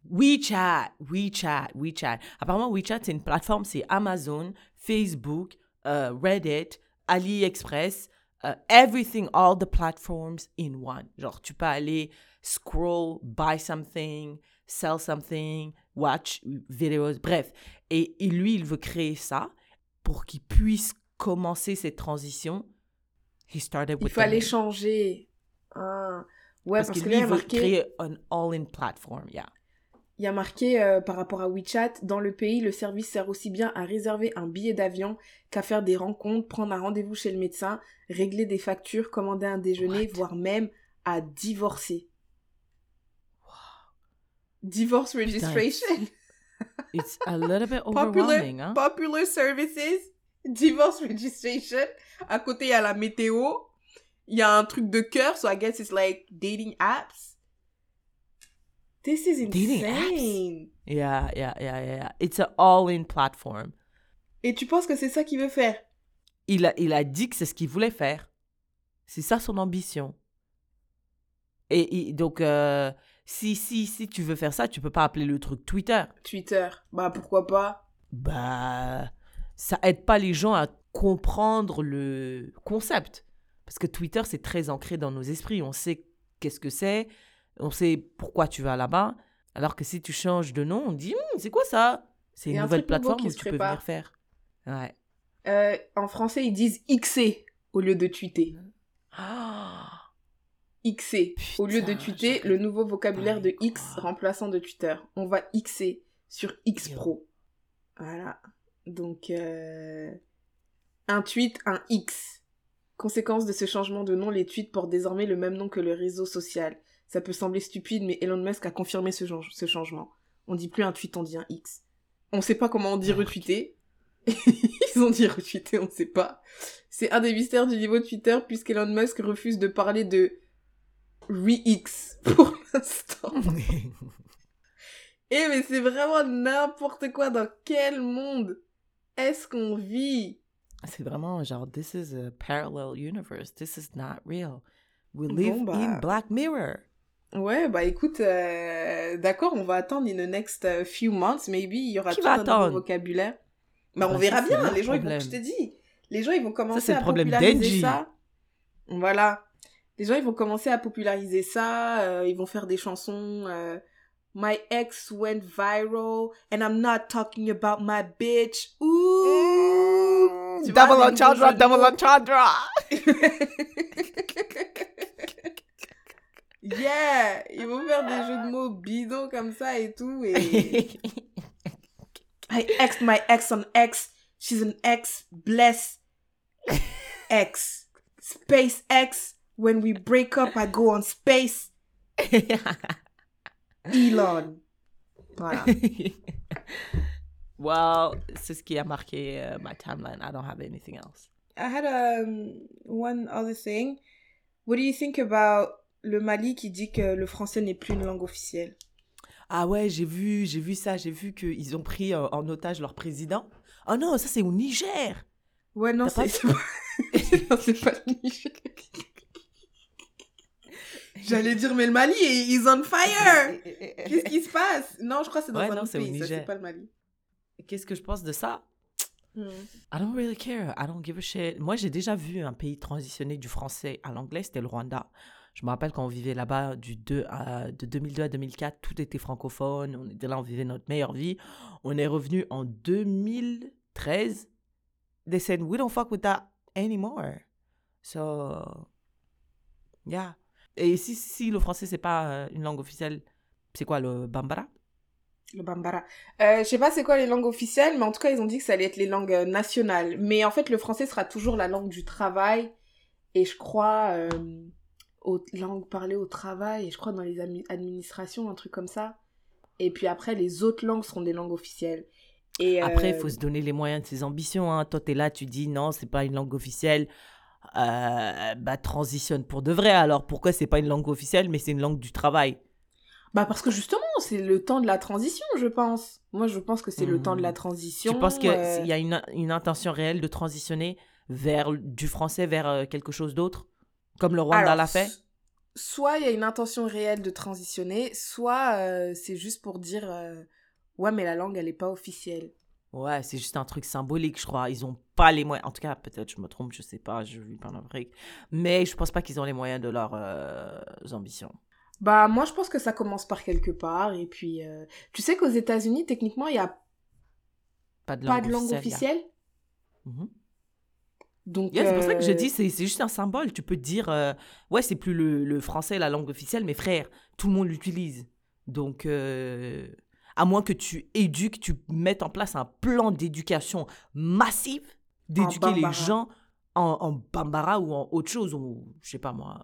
WeChat, WeChat, WeChat. Apparemment, WeChat, c'est une plateforme, c'est Amazon, Facebook, euh, Reddit, AliExpress, euh, everything, all the platforms in one. Genre, tu peux aller scroll, buy something, sell something, watch videos, bref. Et, et lui, il veut créer ça pour qu'il puisse commencer cette transition. He started Il with the fallait changer. Ah. Ouais, Parce, parce, que que lui, il il veut marqué, créer un all-in platform, yeah. Il y a marqué euh, par rapport à WeChat, dans le pays, le service sert aussi bien à réserver un billet d'avion qu'à faire des rencontres, prendre un rendez-vous chez le médecin, régler des factures, commander un déjeuner, What? voire même à divorcer. Divorce registration. It's a little bit Popular, overwhelming, hein? popular services, divorce registration. À côté, il y a la météo. Il y a un truc de cœur, so I guess it's like dating apps. This is insane. Yeah, yeah, yeah, yeah. It's an all-in platform. Et tu penses que c'est ça qu'il veut faire? Il a, il a dit que c'est ce qu'il voulait faire. C'est ça son ambition. Et, et donc, euh, si, si, si tu veux faire ça, tu peux pas appeler le truc Twitter. Twitter. Bah pourquoi pas? Bah, ça aide pas les gens à comprendre le concept. Parce que Twitter, c'est très ancré dans nos esprits. On sait qu'est-ce que c'est, on sait pourquoi tu vas là-bas. Alors que si tu changes de nom, on dit, Hum, c'est quoi ça? C'est une un nouvelle plateforme où tu peux venir faire. Ouais. Euh, En français, ils disent XC au lieu de tweeter. Ah, XC. Au lieu de tweeter, le nouveau vocabulaire de X remplaçant de Twitter. On va XC sur X. Pro. Voilà. Donc, euh... Un tweet, un X. Conséquence de ce changement de nom, les tweets portent désormais le même nom que le réseau social. Ça peut sembler stupide, mais Elon Musk a confirmé ce, ce changement. On dit plus un tweet, on dit un X. On sait pas comment on dit retweeter. Ils ont dit retweeter, on sait pas. C'est un des mystères du niveau de Twitter puisqu'Elon Musk refuse de parler de re-X pour l'instant. Eh mais c'est vraiment n'importe quoi dans quel monde est-ce qu'on vit? C'est vraiment genre this is a parallel universe. This is not real. We live bah. in Black Mirror. Ouais, bah écoute, euh, d'accord, on va attendre in the next uh, few months, maybe il y aura Qui tout un nouveau vocabulaire. Bah on Bah, verra ça, c'est bien, les gens ils vont, je te dis, les gens ils vont commencer c'est le à problème populariser ça. Voilà. Les gens ils vont commencer à populariser ça, euh, ils vont faire des chansons euh, My ex went viral and I'm not talking about my bitch. Ouh! Vois, double entendre, double entendre. Yeah! Ils vont faire des jeux de mots bidons comme ça et tout. Et... I ex my ex on ex. She's an ex. Bless. Ex. Space X. When we break up, I go on space. Elon. Voilà. well, c'est ce qui a marqué euh, my timeline. I don't have anything else. I had um, one other thing. What do you think about le Mali qui dit que le français n'est plus une langue officielle? Ah ouais, j'ai vu, j'ai vu ça, j'ai vu qu'ils ont pris euh, en otage leur président. Oh non, ça c'est au Niger. Ouais, non, c'est pas le Niger. J'allais dire, mais le Mali, is on fire! Qu'est-ce qui se passe? Non, je crois que c'est dans Ouais, un non, autre pays, ça, Niger. c'est pas le Mali. Qu'est-ce que je pense de ça? Hmm. I don't really care. I don't give a shit. Moi, j'ai déjà vu un pays transitionner du français à l'anglais, c'était le Rwanda. Je me rappelle quand on vivait là-bas du 2 à, de 2002 à 2004, tout était francophone. On était là, on vivait notre meilleure vie. On est revenu en 2013. They said, we don't fuck with that anymore. So, yeah. Et si, le français, c'est pas euh, une langue officielle, c'est quoi le Bambara? Le Bambara. Euh, je sais pas c'est quoi les langues officielles, mais en tout cas, ils ont dit que ça allait être les langues euh, nationales. Mais en fait, le français sera toujours la langue du travail. Et je crois, euh, aux langues parlées au travail, et je crois dans les admi- administrations, un truc comme ça. Et puis après, les autres langues seront des langues officielles. Et, Après, il euh, faut se donner les moyens de ses ambitions. Hein. Toi, tu es là, tu dis non, c'est pas une langue officielle. Euh, bah, transitionne pour de vrai. Alors, pourquoi c'est pas une langue officielle, mais c'est une langue du travail? Bah parce que justement, c'est le temps de la transition, je pense. Moi, je pense que c'est le temps de la transition. Tu penses qu'il euh, y a une, une intention réelle de transitionner vers du français vers euh, quelque chose d'autre? Comme le Rwanda l'a fait Soit il y a une intention réelle de transitionner, soit euh, c'est juste pour dire euh, ouais mais la langue elle est pas officielle. Ouais, c'est juste un truc symbolique, je crois. Ils ont pas les moyens. En tout cas, peut-être je me trompe, je sais pas, je vis pas en Afrique. Mais je pense pas qu'ils ont les moyens de leurs euh, ambitions. Bah moi je pense que ça commence par quelque part et puis tu sais qu'aux États-Unis techniquement il y a Pas de pas langue de langue officielle. officielle? Donc Yeah, c'est pour ça que je euh, dis, c'est c'est juste un symbole. Tu peux dire, euh, ouais, c'est plus le, le français la langue officielle, mais frère, tout le monde l'utilise. Donc, euh, à moins que tu éduques, tu mettes en place un plan d'éducation massif, d'éduquer les gens en, en bambara ou en autre chose, ou je sais pas moi.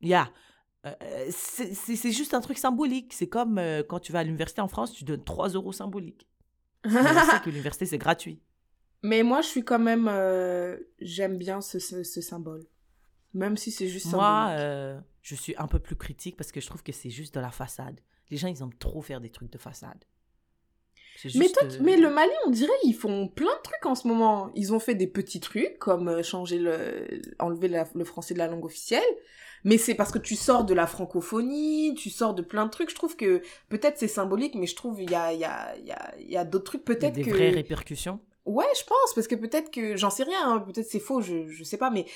Yeah. Euh, c'est c'est- c'est juste un truc symbolique. C'est comme quand tu vas à l'université en France, tu donnes 3 euros symboliques. On sait que l'université, c'est gratuit. Mais moi je suis quand même euh, j'aime bien ce, ce, ce symbole. Même si c'est juste Moi, euh, je suis un peu plus critique parce que je trouve que c'est juste de la façade. Les gens, ils aiment trop faire des trucs de façade. Mais, juste, toi, euh, mais le Mali, on dirait, ils font plein de trucs en ce moment. Ils ont fait des petits trucs, comme changer le... enlever la- le français de la langue officielle. Mais c'est parce que tu sors de la francophonie, tu sors de plein de trucs. Je trouve que peut-être c'est symbolique, mais je trouve il y a, y a, y a, y a d'autres trucs. Peut-être des que... vraies répercussions. Ouais, je pense, parce que peut-être que... J'en sais rien, hein, peut-être c'est faux, je, je sais pas, mais...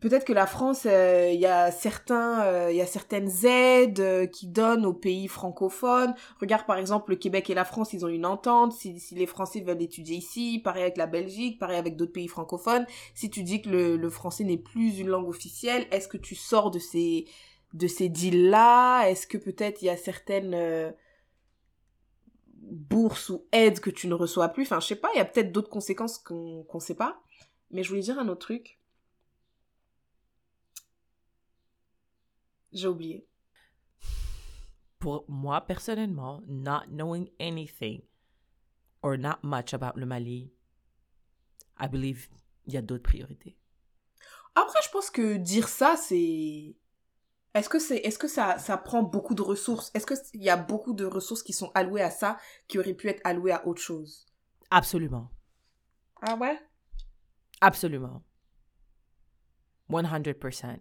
Peut-être que la France, euh, il y a certains, euh, il y a certaines aides euh, qui donnent aux pays francophones. Regarde par exemple le Québec et la France, ils ont une entente. Si, les Français veulent étudier ici, pareil avec la Belgique, pareil avec d'autres pays francophones. Si tu dis que le, le français n'est plus une langue officielle, est-ce que tu sors de ces de ces deals là Est-ce que peut-être il y a certaines bourses ou aides que tu ne reçois plus Enfin, je sais pas. Il y a peut-être d'autres conséquences qu'on qu'on sait pas. Mais je voulais dire un autre truc. J'ai oublié. Pour moi, personnellement, not knowing anything or not much about le Mali, I believe il y a d'autres priorités. Après, je pense que dire ça, c'est. Est-ce que, c'est, est-ce que ça, ça prend beaucoup de ressources? Est-ce qu'il y a beaucoup de ressources qui sont allouées à ça qui auraient pu être allouées à autre chose? Absolument. Ah ouais? Absolument. 100%.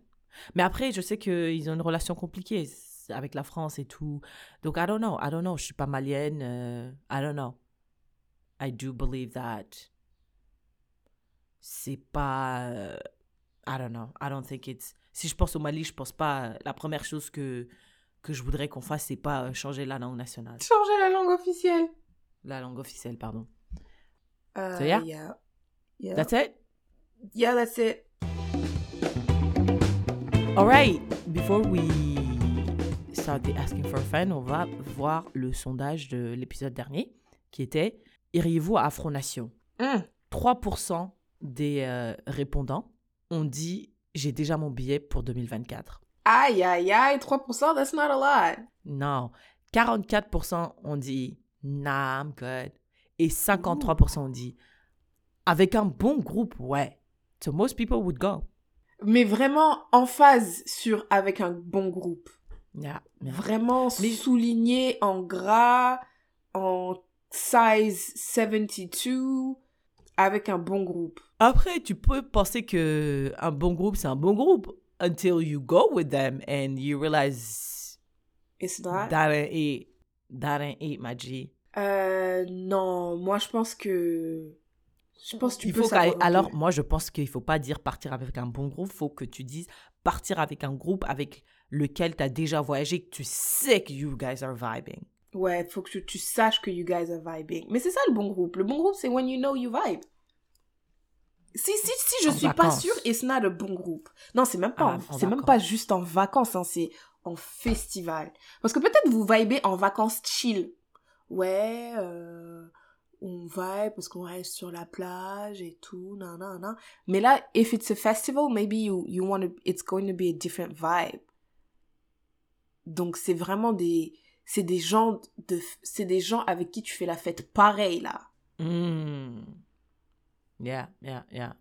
Mais après, je sais qu'ils ont une relation compliquée avec la France et tout. Donc, I don't know. I don't know. Je suis pas malienne. euh, I don't know. I do believe that. C'est pas. euh, I don't know. I don't think it's. Si je pense au Mali, je pense pas. La première chose que, que je voudrais qu'on fasse, c'est pas euh, changer la langue nationale. Changer la langue officielle. La langue officielle, pardon. Uh, So, yeah? yeah. Yeah. That's it? yeah, that's it. Alright, before we start the asking for a friend, on va voir le sondage de l'épisode dernier qui était Iriez-vous à Afronation Hmm. 3% des euh, répondants ont dit J'ai déjà mon billet pour 2024. Aïe, aïe, aïe, 3%, that's not a lot. Non. 44% ont dit Nah, I'm good. Et 53% ont dit Avec un bon groupe, ouais. So most people would go. Mais vraiment en phase sur avec un bon groupe. Yeah. yeah. Vraiment Mais- souligné en gras, en size 72, avec un bon groupe. Après, tu peux penser que un bon groupe, c'est un bon groupe until you go with them and you realize It's not. that ain't it. That ain't it, my G. Euh, non, moi je pense que. Je pense que tu Il peux faut alors, moi, je pense qu'il faut pas dire partir avec un bon groupe. faut que tu dises partir avec un groupe avec lequel tu as déjà voyagé, que tu sais que you guys are vibing. Ouais, faut que tu, tu saches que you guys are vibing. Mais c'est ça le bon groupe. Le bon groupe, c'est when you know you vibe. Si, si, si je En suis pas sûre, it's not a bon groupe. Non, c'est même pas, Ah, c'est même pas juste en vacances, hein, c'est en festival. Parce que peut-être vous vibez en vacances chill. Ouais, euh, on vibe parce qu'on reste sur la plage et tout, nan, nan, nan. Mais là, if it's a festival, maybe you, you want to, it's going to be a different vibe. Donc c'est vraiment des, c'est des gens de, c'est des gens avec qui tu fais la fête pareil là. Mm. Yeah, yeah, yeah.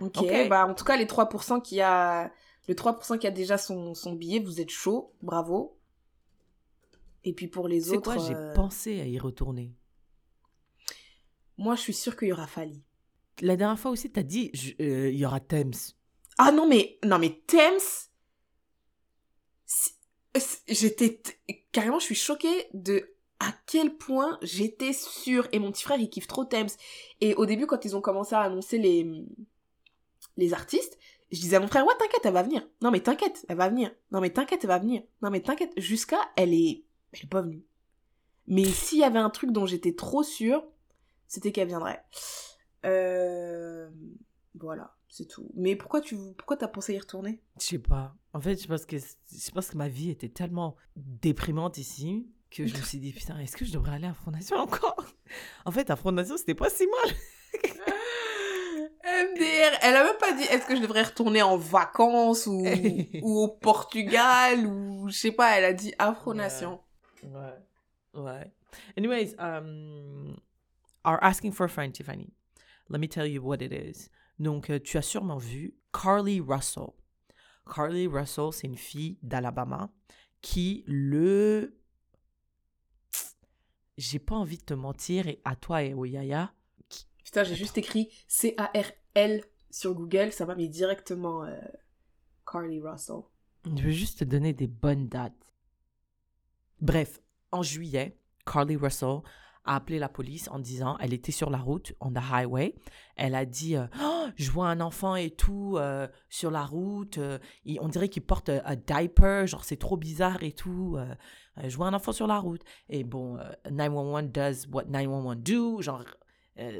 Ok. Bah en tout cas les 3% qui a, le 3% qui a déjà son, son billet, vous êtes chaud, bravo. Et puis pour les autres, quoi, j'ai euh, pensé à y retourner. moi je suis sûre qu'il y aura Fali. La dernière fois aussi, tu as dit je- euh, il y aura Thames. Ah non mais non mais Thames, j'étais carrément je suis choquée de à quel point j'étais sûre. Et mon petit frère il kiffe trop Thames. Et au début quand ils ont commencé à annoncer les les artistes je disais à mon frère ouais t'inquiète elle va venir. Non mais t'inquiète elle va venir. Non mais t'inquiète elle va venir. Non mais t'inquiète. Jusqu'à elle est elle est pas venue. Mais s'il y avait un truc dont j'étais trop sûre c'était qu'elle viendrait. Euh... voilà c'est tout mais pourquoi tu pourquoi t'as pensé y retourner? Je sais pas. En fait, je pense que je pense que ma vie était tellement déprimante ici que je me suis dit putain, est-ce que je devrais aller à Fondation encore? En fait, à Fondation, c'était pas si mal. MDR, elle a même pas dit est-ce que je devrais retourner en vacances ou, ou au Portugal ou je sais pas, elle a dit Afro-Nation. Ouais. Ouais. Anyways, um, our asking for a friend, Tiffany. Let me tell you what it is. Donc, euh, tu as sûrement vu Carly Russell. Carly Russell, c'est une fille d'Alabama qui, le. J'ai pas envie de te mentir, et à toi et au Yaya, Putain, j'ai juste écrit C-A-R-L sur Google, ça m'a mis directement euh, Carly Russell. Je veux juste te donner des bonnes dates. Bref, en juillet, Carly Russell a appelé la police en disant, elle était sur la route, on the highway, elle a dit, euh, Oh, je vois un enfant et tout euh, sur la route, euh, on dirait qu'il porte un diaper, genre c'est trop bizarre et tout, je vois un enfant sur la route. Et bon, euh, 911 does what 911 do, genre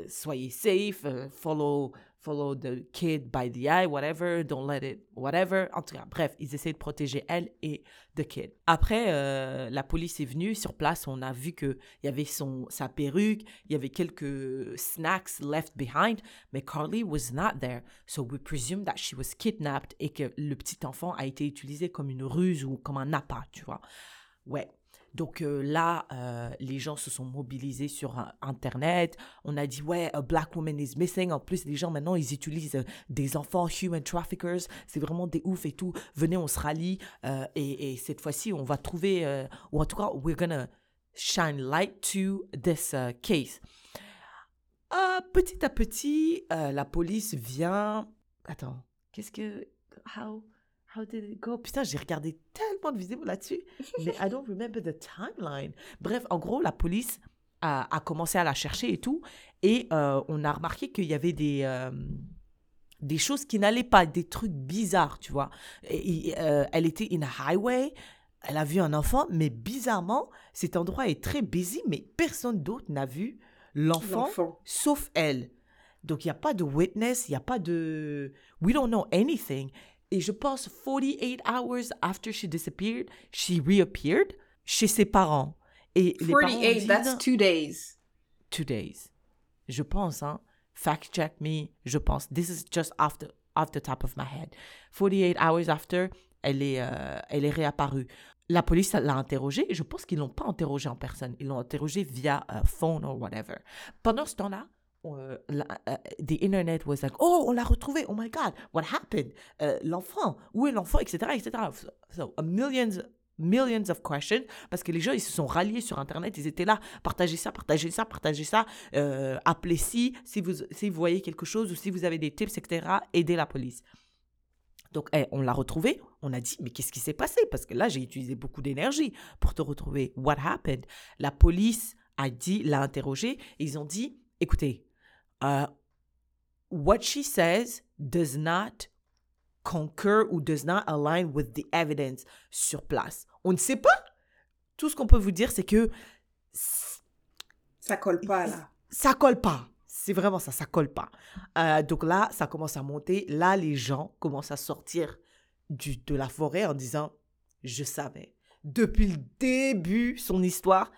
soyez safe, follow follow the kid by the eye, whatever, don't let it, whatever. En tout cas, bref, ils essaient de protéger elle et the kid. Après, euh, la police est venue sur place. On a vu qu'il y avait son, sa perruque, il y avait quelques snacks left behind, mais Carly was not there. So we presume that she was kidnapped et que le petit enfant a été utilisé comme une ruse ou comme un appât, tu vois. Ouais. Donc euh, là, euh, les gens se sont mobilisés sur euh, Internet. On a dit, ouais, a black woman is missing. En plus, les gens maintenant, ils utilisent des enfants human traffickers. C'est vraiment des ouf et tout. Venez, on se rallie. Et, et, cette fois-ci, on va trouver, ou en tout cas, we're gonna shine light to this case. petit à petit, la police vient. Attends, qu'est-ce que. How? How did it go? Putain, j'ai regardé tellement de vidéos là-dessus, mais I don't remember the timeline. Bref, en gros, la police a, a commencé à la chercher et tout, et euh, on a remarqué qu'il y avait des, euh, des choses qui n'allaient pas, des trucs bizarres, tu vois. Et, euh, elle était in a highway, elle a vu un enfant, mais bizarrement, cet endroit est très busy, mais personne d'autre n'a vu l'enfant, sauf elle. Donc, il n'y a pas de witness, il n'y a pas de... We don't know anything. Et je pense 48 hours after she disappeared, she reappeared chez ses parents. Et 48, that's two days. Two days. Je pense, hein. Fact check me, je pense. This is just off the, off the top of my head. 48 hours after, elle est, euh, elle est réapparue. La police l'a interrogée. Je pense qu'ils l'ont pas interrogée en personne. Ils l'ont interrogée via uh, phone or whatever. Pendant ce temps-là, euh, euh, the internet was like, oh, on l'a retrouvé, oh my God, what happened? Euh, l'enfant, où est l'enfant, etc., etc. So, millions, millions of questions, parce que les gens, ils se sont ralliés sur Internet, ils étaient là, partagez ça, partagez ça, partagez ça, appelez si, si vous, si vous voyez quelque chose ou si vous avez des tips, etc., aidez la police. Donc, eh, on l'a retrouvé. On a dit, mais qu'est-ce qui s'est passé? Parce que là, j'ai utilisé beaucoup d'énergie pour te retrouver. What happened? La police a dit, l'a interrogé. ils ont dit, écoutez, uh, what she says does not concur ou does not align with the evidence sur place. On ne sait pas. Tout ce qu'on peut vous dire, c'est que ça colle pas là. Ça colle pas. C'est vraiment ça, ça colle pas. Euh, donc là, ça commence à monter. Là, les gens commencent à sortir du, de la forêt en disant, je savais. Depuis le début, son histoire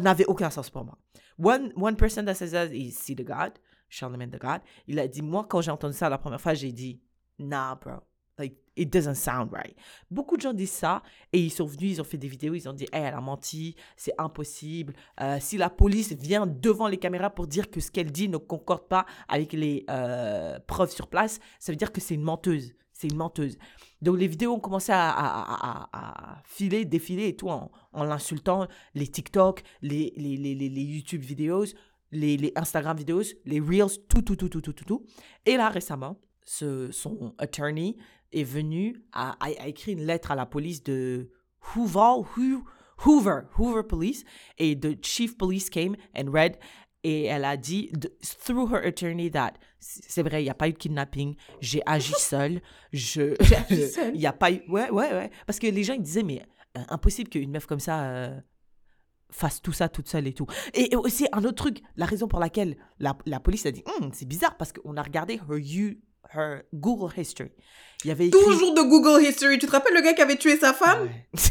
n'avait aucun sens pour moi. One, one person that says that is See the God, Charlemagne the God. Il a dit, moi, quand j'ai entendu ça la première fois, j'ai dit, nah, bro. Like, it doesn't sound right. Beaucoup de gens disent ça et ils sont venus, ils ont fait des vidéos, ils ont dit, hey, elle a menti, c'est impossible. Euh, si la police vient devant les caméras pour dire que ce qu'elle dit ne concorde pas avec les euh, preuves sur place, ça veut dire que c'est une menteuse. C'est une menteuse. Donc les vidéos ont commencé à, filer, défiler et tout en, l'insultant. Les TikTok, les, les, les, les, YouTube vidéos, les, Instagram vidéos, les Reels, tout, tout, tout, tout, tout, tout, tout. Et là récemment, ce, son attorney est venu, à, a, écrit une lettre à la police de Hoover, Hoover, Hoover Police. Et the chief police came and read et elle a dit, through her attorney, that c'est vrai, il n'y a pas eu de kidnapping, j'ai agi seule. Je, j'ai agi seule? Il n'y a pas eu. Ouais, ouais, ouais. Parce que les gens ils disaient, mais euh, impossible qu'une meuf comme ça euh, fasse tout ça toute seule et tout. Et, aussi, un autre truc, la raison pour laquelle la, la police a dit, hum, c'est bizarre parce qu'on a regardé her, you, her Google History. Il y avait Toujours de Google History. Tu te rappelles le gars qui avait tué sa femme?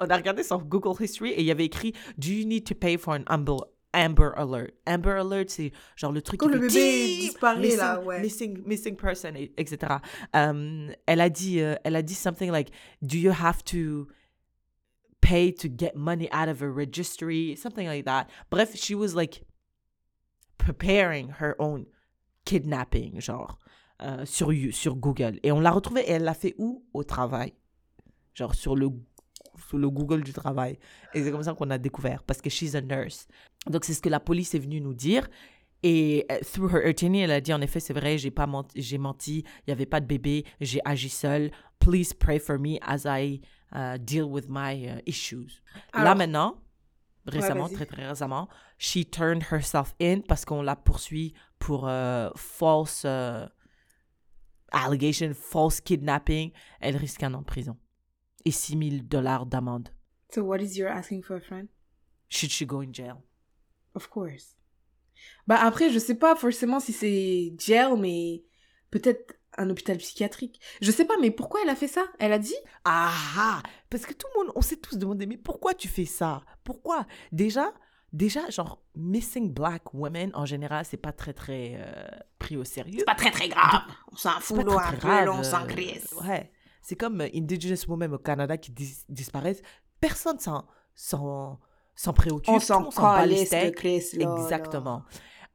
On a regardé son Google History et il y avait écrit Do you need to pay for an Amber, Amber Alert? Amber Alert, c'est genre le truc Quand le bébé disparaît missing, là, ouais. Missing, missing person, etc. Um, elle, a dit, uh, elle a dit something like Do you have to pay to get money out of a registry? Something like that. Bref, she was like preparing her own kidnapping, genre. Uh, sur, sur Google. Et on l'a retrouvée et elle l'a fait où? Au travail. Genre sur le sur le Google du travail. Et c'est comme ça qu'on a découvert, parce que she's a nurse. Donc, c'est ce que la police est venue nous dire. Et euh, through her attorney, elle a dit en effet, c'est vrai, j'ai pas menti, j'ai menti, il n'y avait pas de bébé, j'ai agi seule. Please pray for me as I uh, deal with my uh, issues. Là maintenant, récemment, très très récemment, she turned herself in parce qu'on la poursuit pour uh, false allegation, false kidnapping. Elle risque un an de prison et 6 000 dollars d'amende. So what is your asking for, friend? Should she go in jail? Of course. Bah après, je sais pas forcément si c'est jail, mais peut-être un hôpital psychiatrique. Je sais pas, mais pourquoi elle a fait ça? Elle a dit? Ah ah Parce que tout le monde, on s'est tous demandé, mais pourquoi tu fais ça? Pourquoi? Déjà, déjà, genre, missing black women, en général, c'est pas très, très euh, pris au sérieux. C'est pas très très grave. On s'en fout, un peu, on s'en euh. Ouais. C'est comme euh, Indigenous Women au Canada qui dis- disparaissent. Personne s'en, s'en, s'en préoccupe. On s'en bat les. Exactement.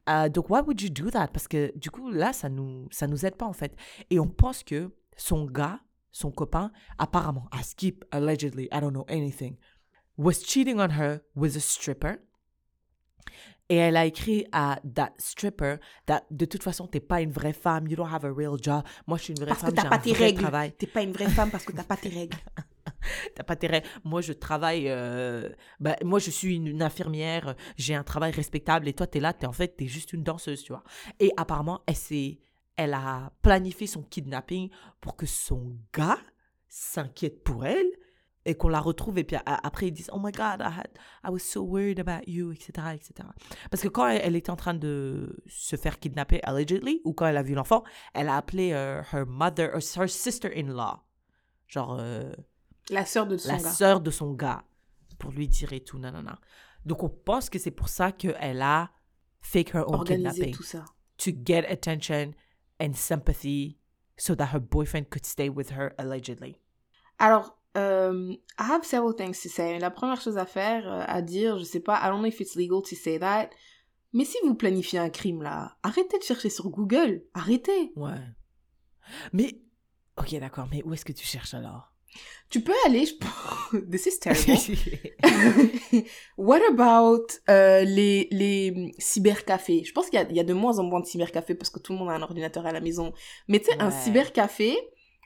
Euh, donc, why would you do that? Parce que du coup, là, ça nous, ça nous aide pas, en fait. Et on pense que son gars, son copain, apparemment, à Skip, allegedly, I don't know anything, was cheating on her with a stripper. Et elle a écrit à that stripper that de toute façon, t'es pas une vraie femme, you don't have a real job. Moi, je suis une vraie Parce que femme, t'as j'ai pas un tes vrai règles. travail. T'es pas une vraie femme parce que t'as pas tes règles. T'as pas intérêt. Moi, je travaille. euh, bah, moi, je suis une, une infirmière. J'ai un travail respectable. Et toi, t'es là. T'es en fait, t'es juste une danseuse, tu vois. Et apparemment, elle s'est, elle a planifié son kidnapping pour que son gars s'inquiète pour elle et qu'on la retrouve. Et puis après, ils disent, oh my God, I, had, I was so worried about you, etc., etc. Parce que quand elle, elle était en train de se faire kidnapper allegedly, ou quand elle a vu l'enfant, elle a appelé euh, her mother, or her sister-in-law. Genre. euh, La sœur de son la gars. sœur de son gars pour lui dire et tout, nanana. Donc on pense que c'est pour ça qu'elle a fake her own kidnapping. tout ça. To get attention and sympathy so that her boyfriend could stay with her allegedly. Alors, euh, I have several things to say. La première chose à faire, euh, à dire, je sais pas, I don't know if it's legal to say that, mais si vous planifiez un crime là, arrêtez de chercher sur Google. Arrêtez. Ouais. Mais, ok d'accord, mais où est-ce que tu cherches alors? Tu peux aller, je pense. This is terrible. What about euh, les, les cybercafés? Je pense qu'il y a, il y a de moins en moins de cybercafés parce que tout le monde a un ordinateur à la maison. Mais tu sais, un cybercafé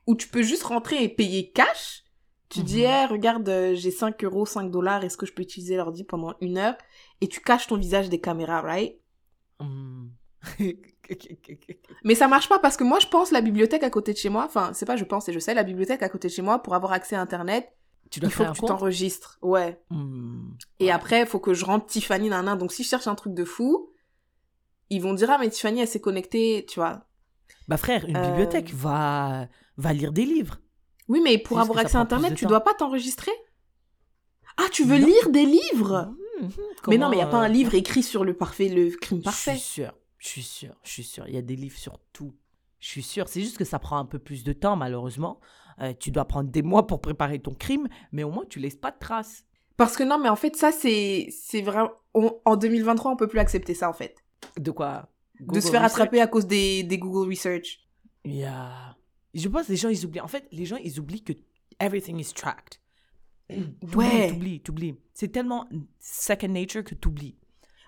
où tu peux juste rentrer et payer cash. Tu dis, Mhm. hey, regarde, euh, j'ai 5 euros, 5 dollars, est-ce que je peux utiliser l'ordi pendant une heure? Et tu caches ton visage des caméras, right? Hmm. Mais ça marche pas parce que moi, je pense la bibliothèque à côté de chez moi, enfin, c'est pas je pense et je sais, la bibliothèque à côté de chez moi, pour avoir accès à Internet, tu dois il faut que tu t'enregistres. Ouais. Hmm. Et Ouais. après, il faut que je rentre Tiffany nan, nan. Donc, si je cherche un truc de fou, ils vont dire, ah, mais Tiffany, elle s'est connectée, tu vois. Bah frère, une Euh, bibliothèque va, va lire des livres. Oui, mais pour avoir accès à Internet, tu dois pas t'enregistrer Ah, tu veux Non. lire des livres? Hmm, Mais non, mais il n'y a pas un euh, livre écrit sur le parfait, le crime Je parfait. suis sûr, je suis sûr, je suis sûr. Il y a des livres sur tout. Je suis sûr. C'est juste que ça prend un peu plus de temps, malheureusement. Euh, tu dois prendre des mois pour préparer ton crime, mais au moins tu laisses pas de traces. Parce que non, mais en fait, ça, c'est c'est vraiment... En 2023, on peut plus accepter ça, en fait. De quoi? De se faire attraper à cause des, des Google Research. Yeah. Je pense que les gens, ils oublient. En fait, les gens, ils oublient que everything is tracked. Ouais. T'oublies, t'oublies. C'est tellement second nature que t'oublies.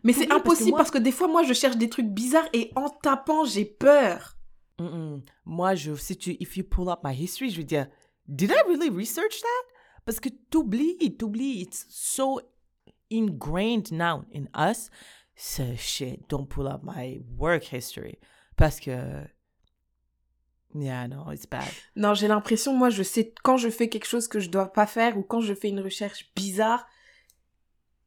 Mais c'est Oui, parce que impossible moi- parce que des fois, moi, je cherche des trucs bizarres et en tapant, j'ai peur. Moi, je, si tu, if you pull up my history, je vais dire, did I really research that? Parce que t'oublies, t'oublies. It's so ingrained now in us. So shit, don't pull up my work history. Parce que, yeah, no, it's bad. Non, j'ai l'impression, moi, je sais quand je fais quelque chose que je dois pas faire ou quand je fais une recherche bizarre,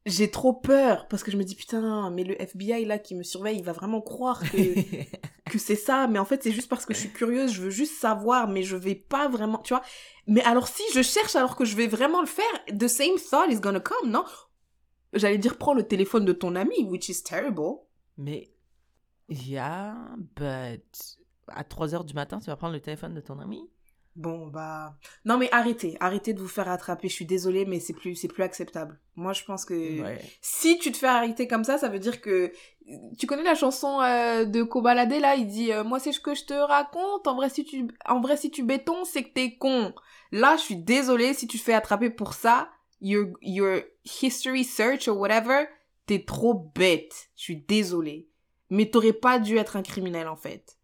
j'ai trop peur parce que je me dis putain, mais le FBI là qui me surveille, il va vraiment croire que, que c'est ça. Mais en fait, c'est juste parce que je suis curieuse, je veux juste savoir, mais je vais pas vraiment, tu vois. Mais alors, si je cherche alors que je vais vraiment le faire, the same thought is gonna come, non? J'allais dire, prends le téléphone de ton ami, which is terrible. Mais, yeah, but à 3 heures du matin, tu vas prendre le téléphone de ton ami? Bon, bah. Non, mais arrêtez. Arrêtez de vous faire attraper. Je suis désolée, mais c'est plus, c'est plus acceptable. Moi, je pense que. Ouais. Si tu te fais arrêter comme ça, ça veut dire que. Tu connais la chanson euh, de Kobalade, là? Il dit euh, Moi, c'est ce que je te raconte. En vrai, si tu, en vrai, si tu béton, c'est que t'es con. Là, je suis désolée. Si tu te fais attraper pour ça, your, your history search or whatever, t'es trop bête. Je suis désolée. Mais t'aurais pas dû être un criminel, en fait.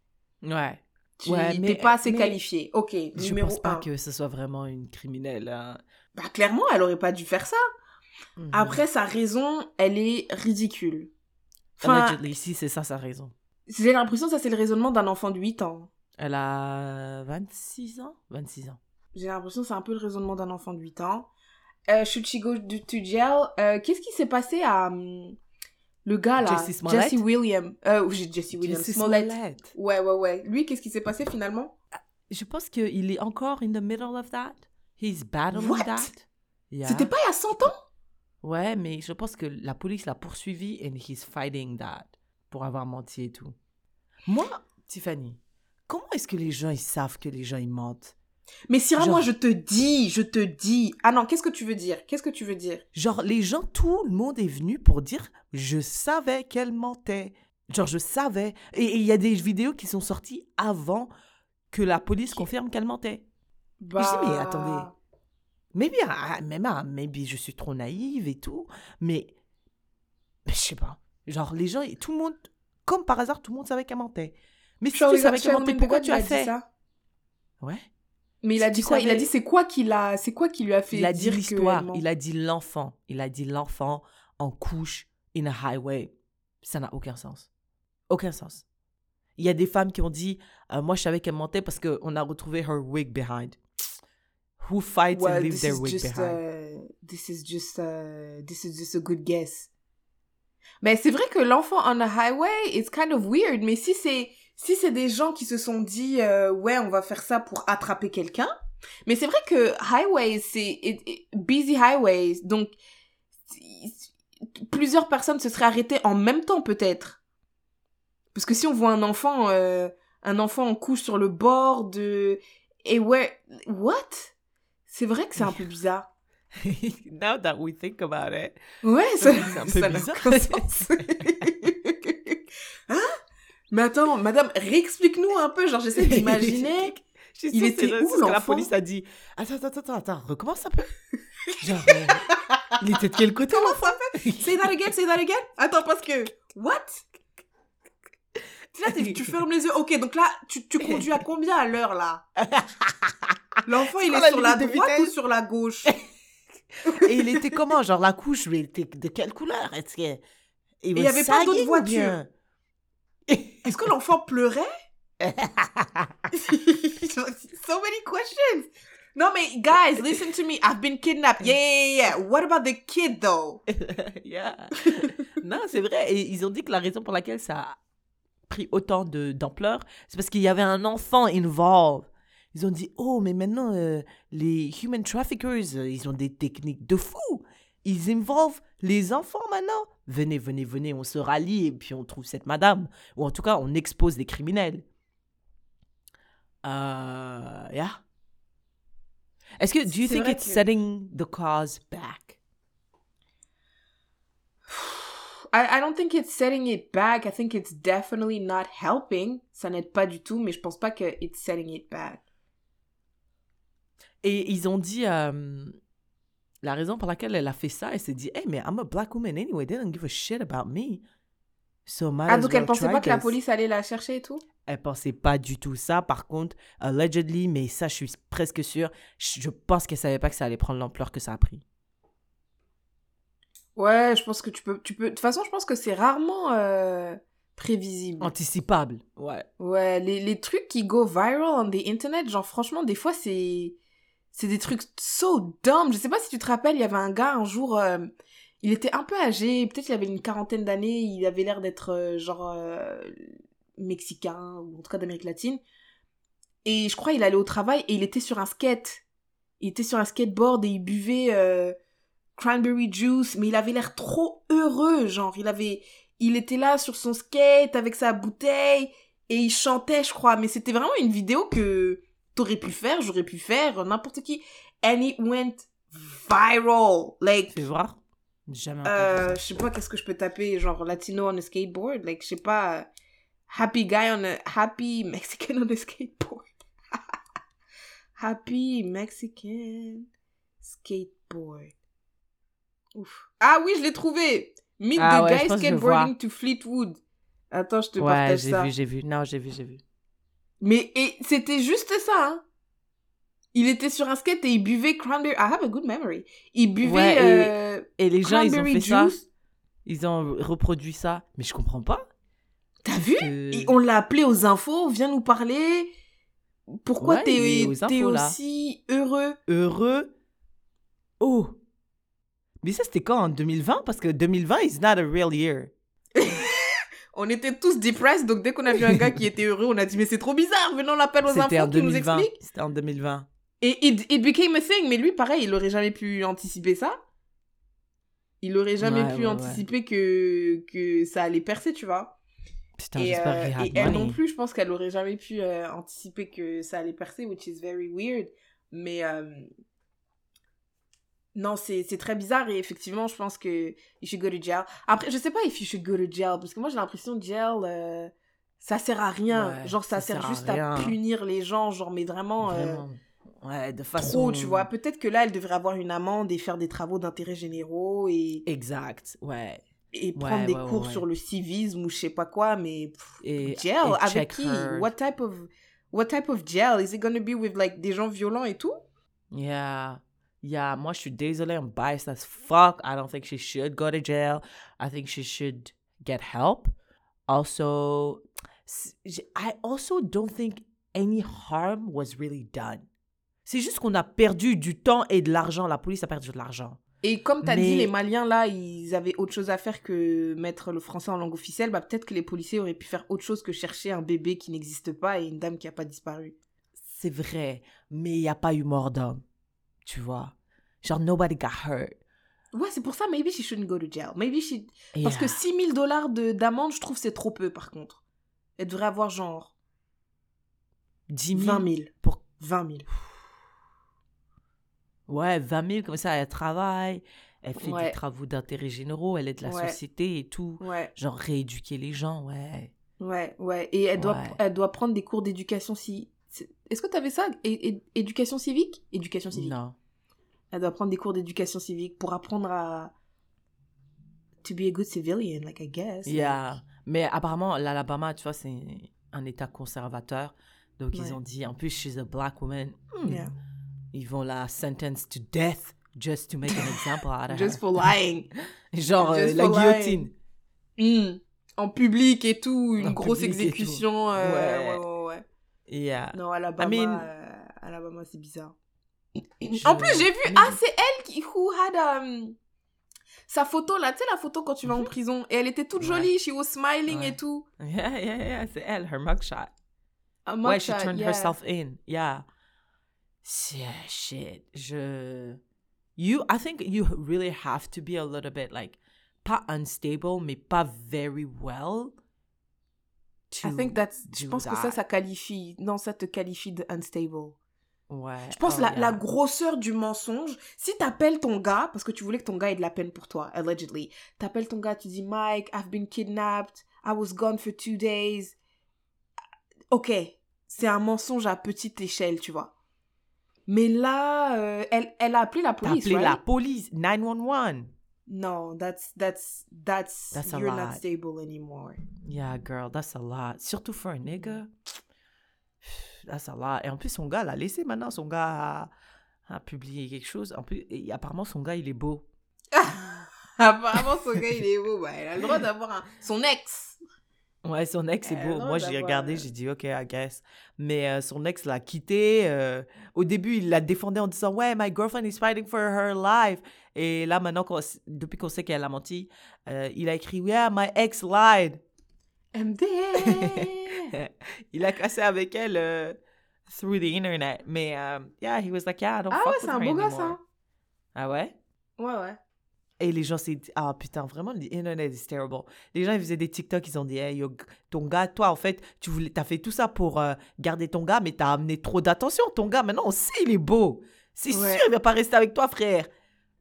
Ouais. Tu Ouais, mais- pas assez mais- qualifié. Ok, Je numéro pense pas un. que ce soit vraiment une criminelle. hein. Bah, clairement, elle aurait pas dû faire ça. Mhm. Après, sa raison, elle est ridicule. Enfin, si c'est ça sa raison. j'ai l'impression que ça, c'est le raisonnement d'un enfant de 8 ans. Elle a 26 ans? 26 ans. J'ai l'impression que c'est un peu le raisonnement d'un enfant de 8 ans. Euh, should she go to to jail? Euh, Qu'est-ce qui s'est passé à hum, Le gars là, Jesse Smollett? Jesse William. Euh, Jesse William. Jesse Smollett. Smollett. Ouais, ouais, ouais. Lui, qu'est-ce qui s'est passé finalement? Je pense qu'il est encore in the middle of that. He's battling What? that. Yeah. C'était pas il y a 100 ans? Ouais, mais je pense que la police l'a poursuivi and he's fighting that pour avoir menti et tout. Moi, Tiffany, comment est-ce que les gens ils savent que les gens ils mentent? Mais Syrah, Genre- moi, je te dis, je te dis. Ah non, qu'est-ce que tu veux dire? Qu'est-ce que tu veux dire? Genre les gens, tout le monde est venu pour dire je savais qu'elle mentait. Genre je savais. Et il y a des vidéos qui sont sorties avant que la police confirme qu'elle mentait. Bah... Je dis, mais attendez. Maybe, I- même, ah, maybe je suis trop naïve et tout, mais, mais je sais pas. Genre, les gens, tout le monde, comme par hasard, tout le monde savait qu'elle mentait. Mais si tu savais qu'elle mentait, pourquoi tu as fait? ça? Ouais. Mais il a dit quoi? Il a dit c'est quoi qu'il a c'est quoi qui lui a fait Il a dit l'histoire, que il a dit l'enfant, il a dit l'enfant en couche in a highway. Ça n'a aucun sens. Aucun sens. Il y a des femmes qui ont dit, euh, moi je savais qu'elle mentait parce qu'on a retrouvé her wig behind. Who fights Well, and leaves their is wig just behind? uh, this is just uh, this is just a good guess. Mais c'est vrai que l'enfant on a highway it's kind of weird mais si c'est si c'est des gens qui se sont dit euh, ouais, on va faire ça pour attraper quelqu'un. Mais c'est vrai que highways c'est busy highways donc si- plusieurs personnes se seraient arrêtées en même temps peut-être. Parce que si on voit un enfant euh, un enfant en couche sur le bord de et where what? C'est vrai que c'est un peu bizarre. Now that we think about it. Ouais, ça- ça, c'est un peu ça bizarre. sens. hein? Mais attends, madame, réexplique-nous un peu. Genre, j'essaie d'imaginer. Je Il était c'est où, que la l'enfant police a dit. Attends, attends, attends, attends, recommence un peu. Genre, euh, il était de quel côté Comment ça fait Say that again, say that again. Attends, parce que. What? Là, tu fermes les yeux. Ok, donc là, tu, tu conduis à combien à l'heure, là? L'enfant, il est la sur la droite ou sur la gauche? Et il était comment? Genre, la couche, mais il était de quelle couleur? Est-ce que. Et il y avait pas d'autres voitures. Est-ce que l'enfant pleurait? So many questions. No, mais guys, listen to me. I've been kidnapped. Yeah, yeah, yeah. What about the kid though? yeah. Non, c'est vrai. Ils ont dit que la raison pour laquelle ça a pris autant de- d'ampleur, c'est parce qu'il y avait un enfant involved. Ils ont dit, oh, mais maintenant, euh, les human traffickers, euh, ils ont des techniques de fou. Ils involvent les enfants maintenant. Venez, venez, venez, on se rallie et puis on trouve cette madame. Ou en tout cas, on expose des criminels. Euh, yeah. Est-ce que, do you think it's que- setting the cause back? I, I don't think it's setting it back. I think it's definitely not helping. Ça n'aide pas du tout, mais je pense pas que it's setting it back. Et ils ont dit euh, la raison pour laquelle elle a fait ça, elle s'est dit, hey, mais I'm a black woman anyway, they don't give a shit about me. So Ah, donc elle pensait pas que la police allait la chercher et tout? Elle pensait pas du tout ça. Par contre, allegedly, mais ça, je suis presque sûre, je je pense qu'elle savait pas que ça allait prendre l'ampleur que ça a pris. Ouais, je pense que tu peux, tu peux. De toute façon, je pense que c'est rarement euh, prévisible. Anticipable. Ouais. Ouais, les, les trucs qui go viral on the internet, genre franchement, des fois c'est c'est des trucs so dumb. Je sais pas si tu te rappelles, il y avait un gars un jour, euh, il était un peu âgé, peut-être il avait une quarantaine d'années, il avait l'air d'être euh, genre euh, mexicain ou en tout cas d'Amérique latine. Et je crois il allait au travail et il était sur un skate. Il était sur un skateboard et il buvait cranberry juice, mais il avait l'air trop heureux, genre il avait il était là sur son skate avec sa bouteille et il chantait, je crois. Mais c'était vraiment une vidéo que t'aurais pu faire, j'aurais pu faire, n'importe qui. And it went viral. Like, Fais voir. Jamais euh, je sais pas qu'est-ce que je peux taper, genre latino on a skateboard? Like, je sais pas, happy guy on a, happy Mexican on a skateboard. happy Mexican skateboard. Ouf. Ah oui, je l'ai trouvé. Meet Ah the ouais, guy skateboarding to Fleetwood. Attends, je te Ouais, partage j'ai ça. vu, j'ai vu. Non, j'ai vu, j'ai vu. Mais et c'était juste ça, hein. Il était sur un skate et il buvait cranberry. I have a good memory. Il buvait Ouais, et- euh, Et les gens, ils ont fait ça. Ils ont reproduit ça. Mais je comprends pas. T'as vu? que- Et on l'a appelé aux infos, viens nous parler. Pourquoi Ouais, t'es là. aussi heureux? Heureux? Oh! Mais ça, c'était quand en 2020? Parce que 2020 is not a real year. On était tous depressed, donc dès qu'on a vu un gars qui était heureux, on a dit mais c'est trop bizarre, venons l'appel aux infos qui nous 2020. explique. C'était en 2020. Et it, it became a thing, mais lui pareil, il aurait jamais pu anticiper ça. Il aurait jamais Ouais, pu ouais, ouais. anticiper que, que ça allait percer, tu vois. Putain, et euh, et elle non plus, je pense qu'elle aurait jamais pu euh, anticiper que ça allait percer, which is very weird. Mais euh, non, c'est très bizarre et effectivement, je pense que you should go to jail. Après, je sais pas if you should go to jail parce que moi j'ai l'impression que jail, euh, ça sert à rien. Ouais, genre, ça, ça sert, juste à, punir les gens, genre, mais vraiment. euh, Vraiment. Ouais, de façon. trop, tu vois. Peut-être que là, elle devrait avoir une amende et faire des travaux d'intérêt généraux et, Exact, ouais. et Ouais, prendre des ouais, cours sur le civisme ou je sais pas quoi, mais pff, Et, jail et avec qui? her. What type of what type of jail? Is it gonna be with like des gens violents et tout? Yeah. Yeah, moi je suis désolée, I'm biased as fuck. I don't think she should go to jail. I think she should get help. Also, I also don't think any harm was really done. C'est juste qu'on a perdu du temps et de l'argent. La police a perdu de l'argent. Et comme tu as dit, les Maliens, là, ils avaient autre chose à faire que mettre le français en langue officielle. Bah, peut-être que les policiers auraient pu faire autre chose que chercher un bébé qui n'existe pas et une dame qui n'a pas disparu. C'est vrai, mais il n'y a pas eu mort d'homme. Tu vois? Genre, nobody got hurt. Ouais, c'est pour ça, maybe she shouldn't go to jail. Maybe she... Parce que Yeah. 6 000 dollars de- d'amende, je trouve c'est trop peu, par contre. Elle devrait avoir genre 10 000 20 000. pour 20 000. Ouais, 20 000, comme ça, elle travaille, elle fait Ouais. des travaux d'intérêt généraux, elle aide la Ouais. société et tout. Ouais, Genre, rééduquer les gens, ouais. ouais, ouais. Et elle doit, elle doit prendre des cours d'éducation si... Est-ce que tu avais ça? É- é- Éducation civique? Éducation civique. Non. Elle doit prendre des cours d'éducation civique pour apprendre à... To be a good civilian, like I guess. Yeah. Mais apparemment, l'Alabama, tu vois, c'est un État conservateur. Donc, Ouais. ils ont dit, en plus, she's a black woman. hmm, Yeah. Ils vont la sentence to death just to make an example out of Just her. for lying. Genre, euh, la guillotine. Hmm. En public et tout, une En grosse tout. euh, Ouais. ouais, ouais, ouais. Yeah. Non, Alabama, I mean- euh, Alabama, c'est bizarre. Je- En plus, j'ai vu, I ah, c'est elle qui, who had, um, sa photo là, tu sais, la photo quand tu vas en prison. Et elle était toute Mhm. Jolie, she was smiling et tout. Yeah, yeah, yeah, c'est elle, her mugshot. Un Ouais, she mugshot, turned yeah. herself in. Yeah. Yeah, shit. Je. You, I think you really have to be a little bit like, pas unstable, mais pas very well. I to think that's, je pense que ça, that. ça qualifie, non, ça te qualifie de unstable. Ouais. Je pense oh, la, yeah. la grosseur du mensonge, si t'appelles ton gars, parce que tu voulais que ton gars ait de la peine pour toi, allegedly, t'appelles ton gars, tu dis Mike, I've been kidnapped, I was gone for two days. Ok, c'est un mensonge à petite échelle, tu vois. Mais là, euh, elle, elle a appelé la T'as police, appelé right? la police, 911. No, that's, that's, that's, That's a you're lot. not stable anymore. Yeah, girl, that's a lot. Surtout for a nigga. That's a lot. Et en plus, son gars l'a laissé maintenant. Son gars a, a publié quelque chose. En plus, et apparemment, son gars, il est beau. Apparemment, son gars, il est beau, bah, elle a le droit d'avoir un... son ex. Ouais, son ex est beau. Moi, j'ai regardé, euh, j'ai dit, OK, I guess. Mais euh, son ex l'a quitté. euh, au début, il la défendait en disant, ouais, my girlfriend is fighting for her life. Et là, maintenant, depuis qu'on sait qu'elle a menti, euh, il a écrit, yeah, my ex lied. MD. il a cassé avec elle euh, through the internet. Mais, euh, yeah, he was like, yeah, I don't ah fuck ouais, with c'est un her beau gosse, anymore. hein. Ah ouais? Ouais, ouais. Et les gens s'est dit, ah putain, vraiment, l'internet is terrible. Les gens, ils faisaient des TikTok, ils ont dit, hey, yo, ton gars, toi, en fait, tu voulais, t'as fait tout ça pour euh, garder ton gars, mais t'as amené trop d'attention. Ton gars, maintenant, on sait, il est beau. C'est Ouais. sûr, il va pas rester avec toi, frère.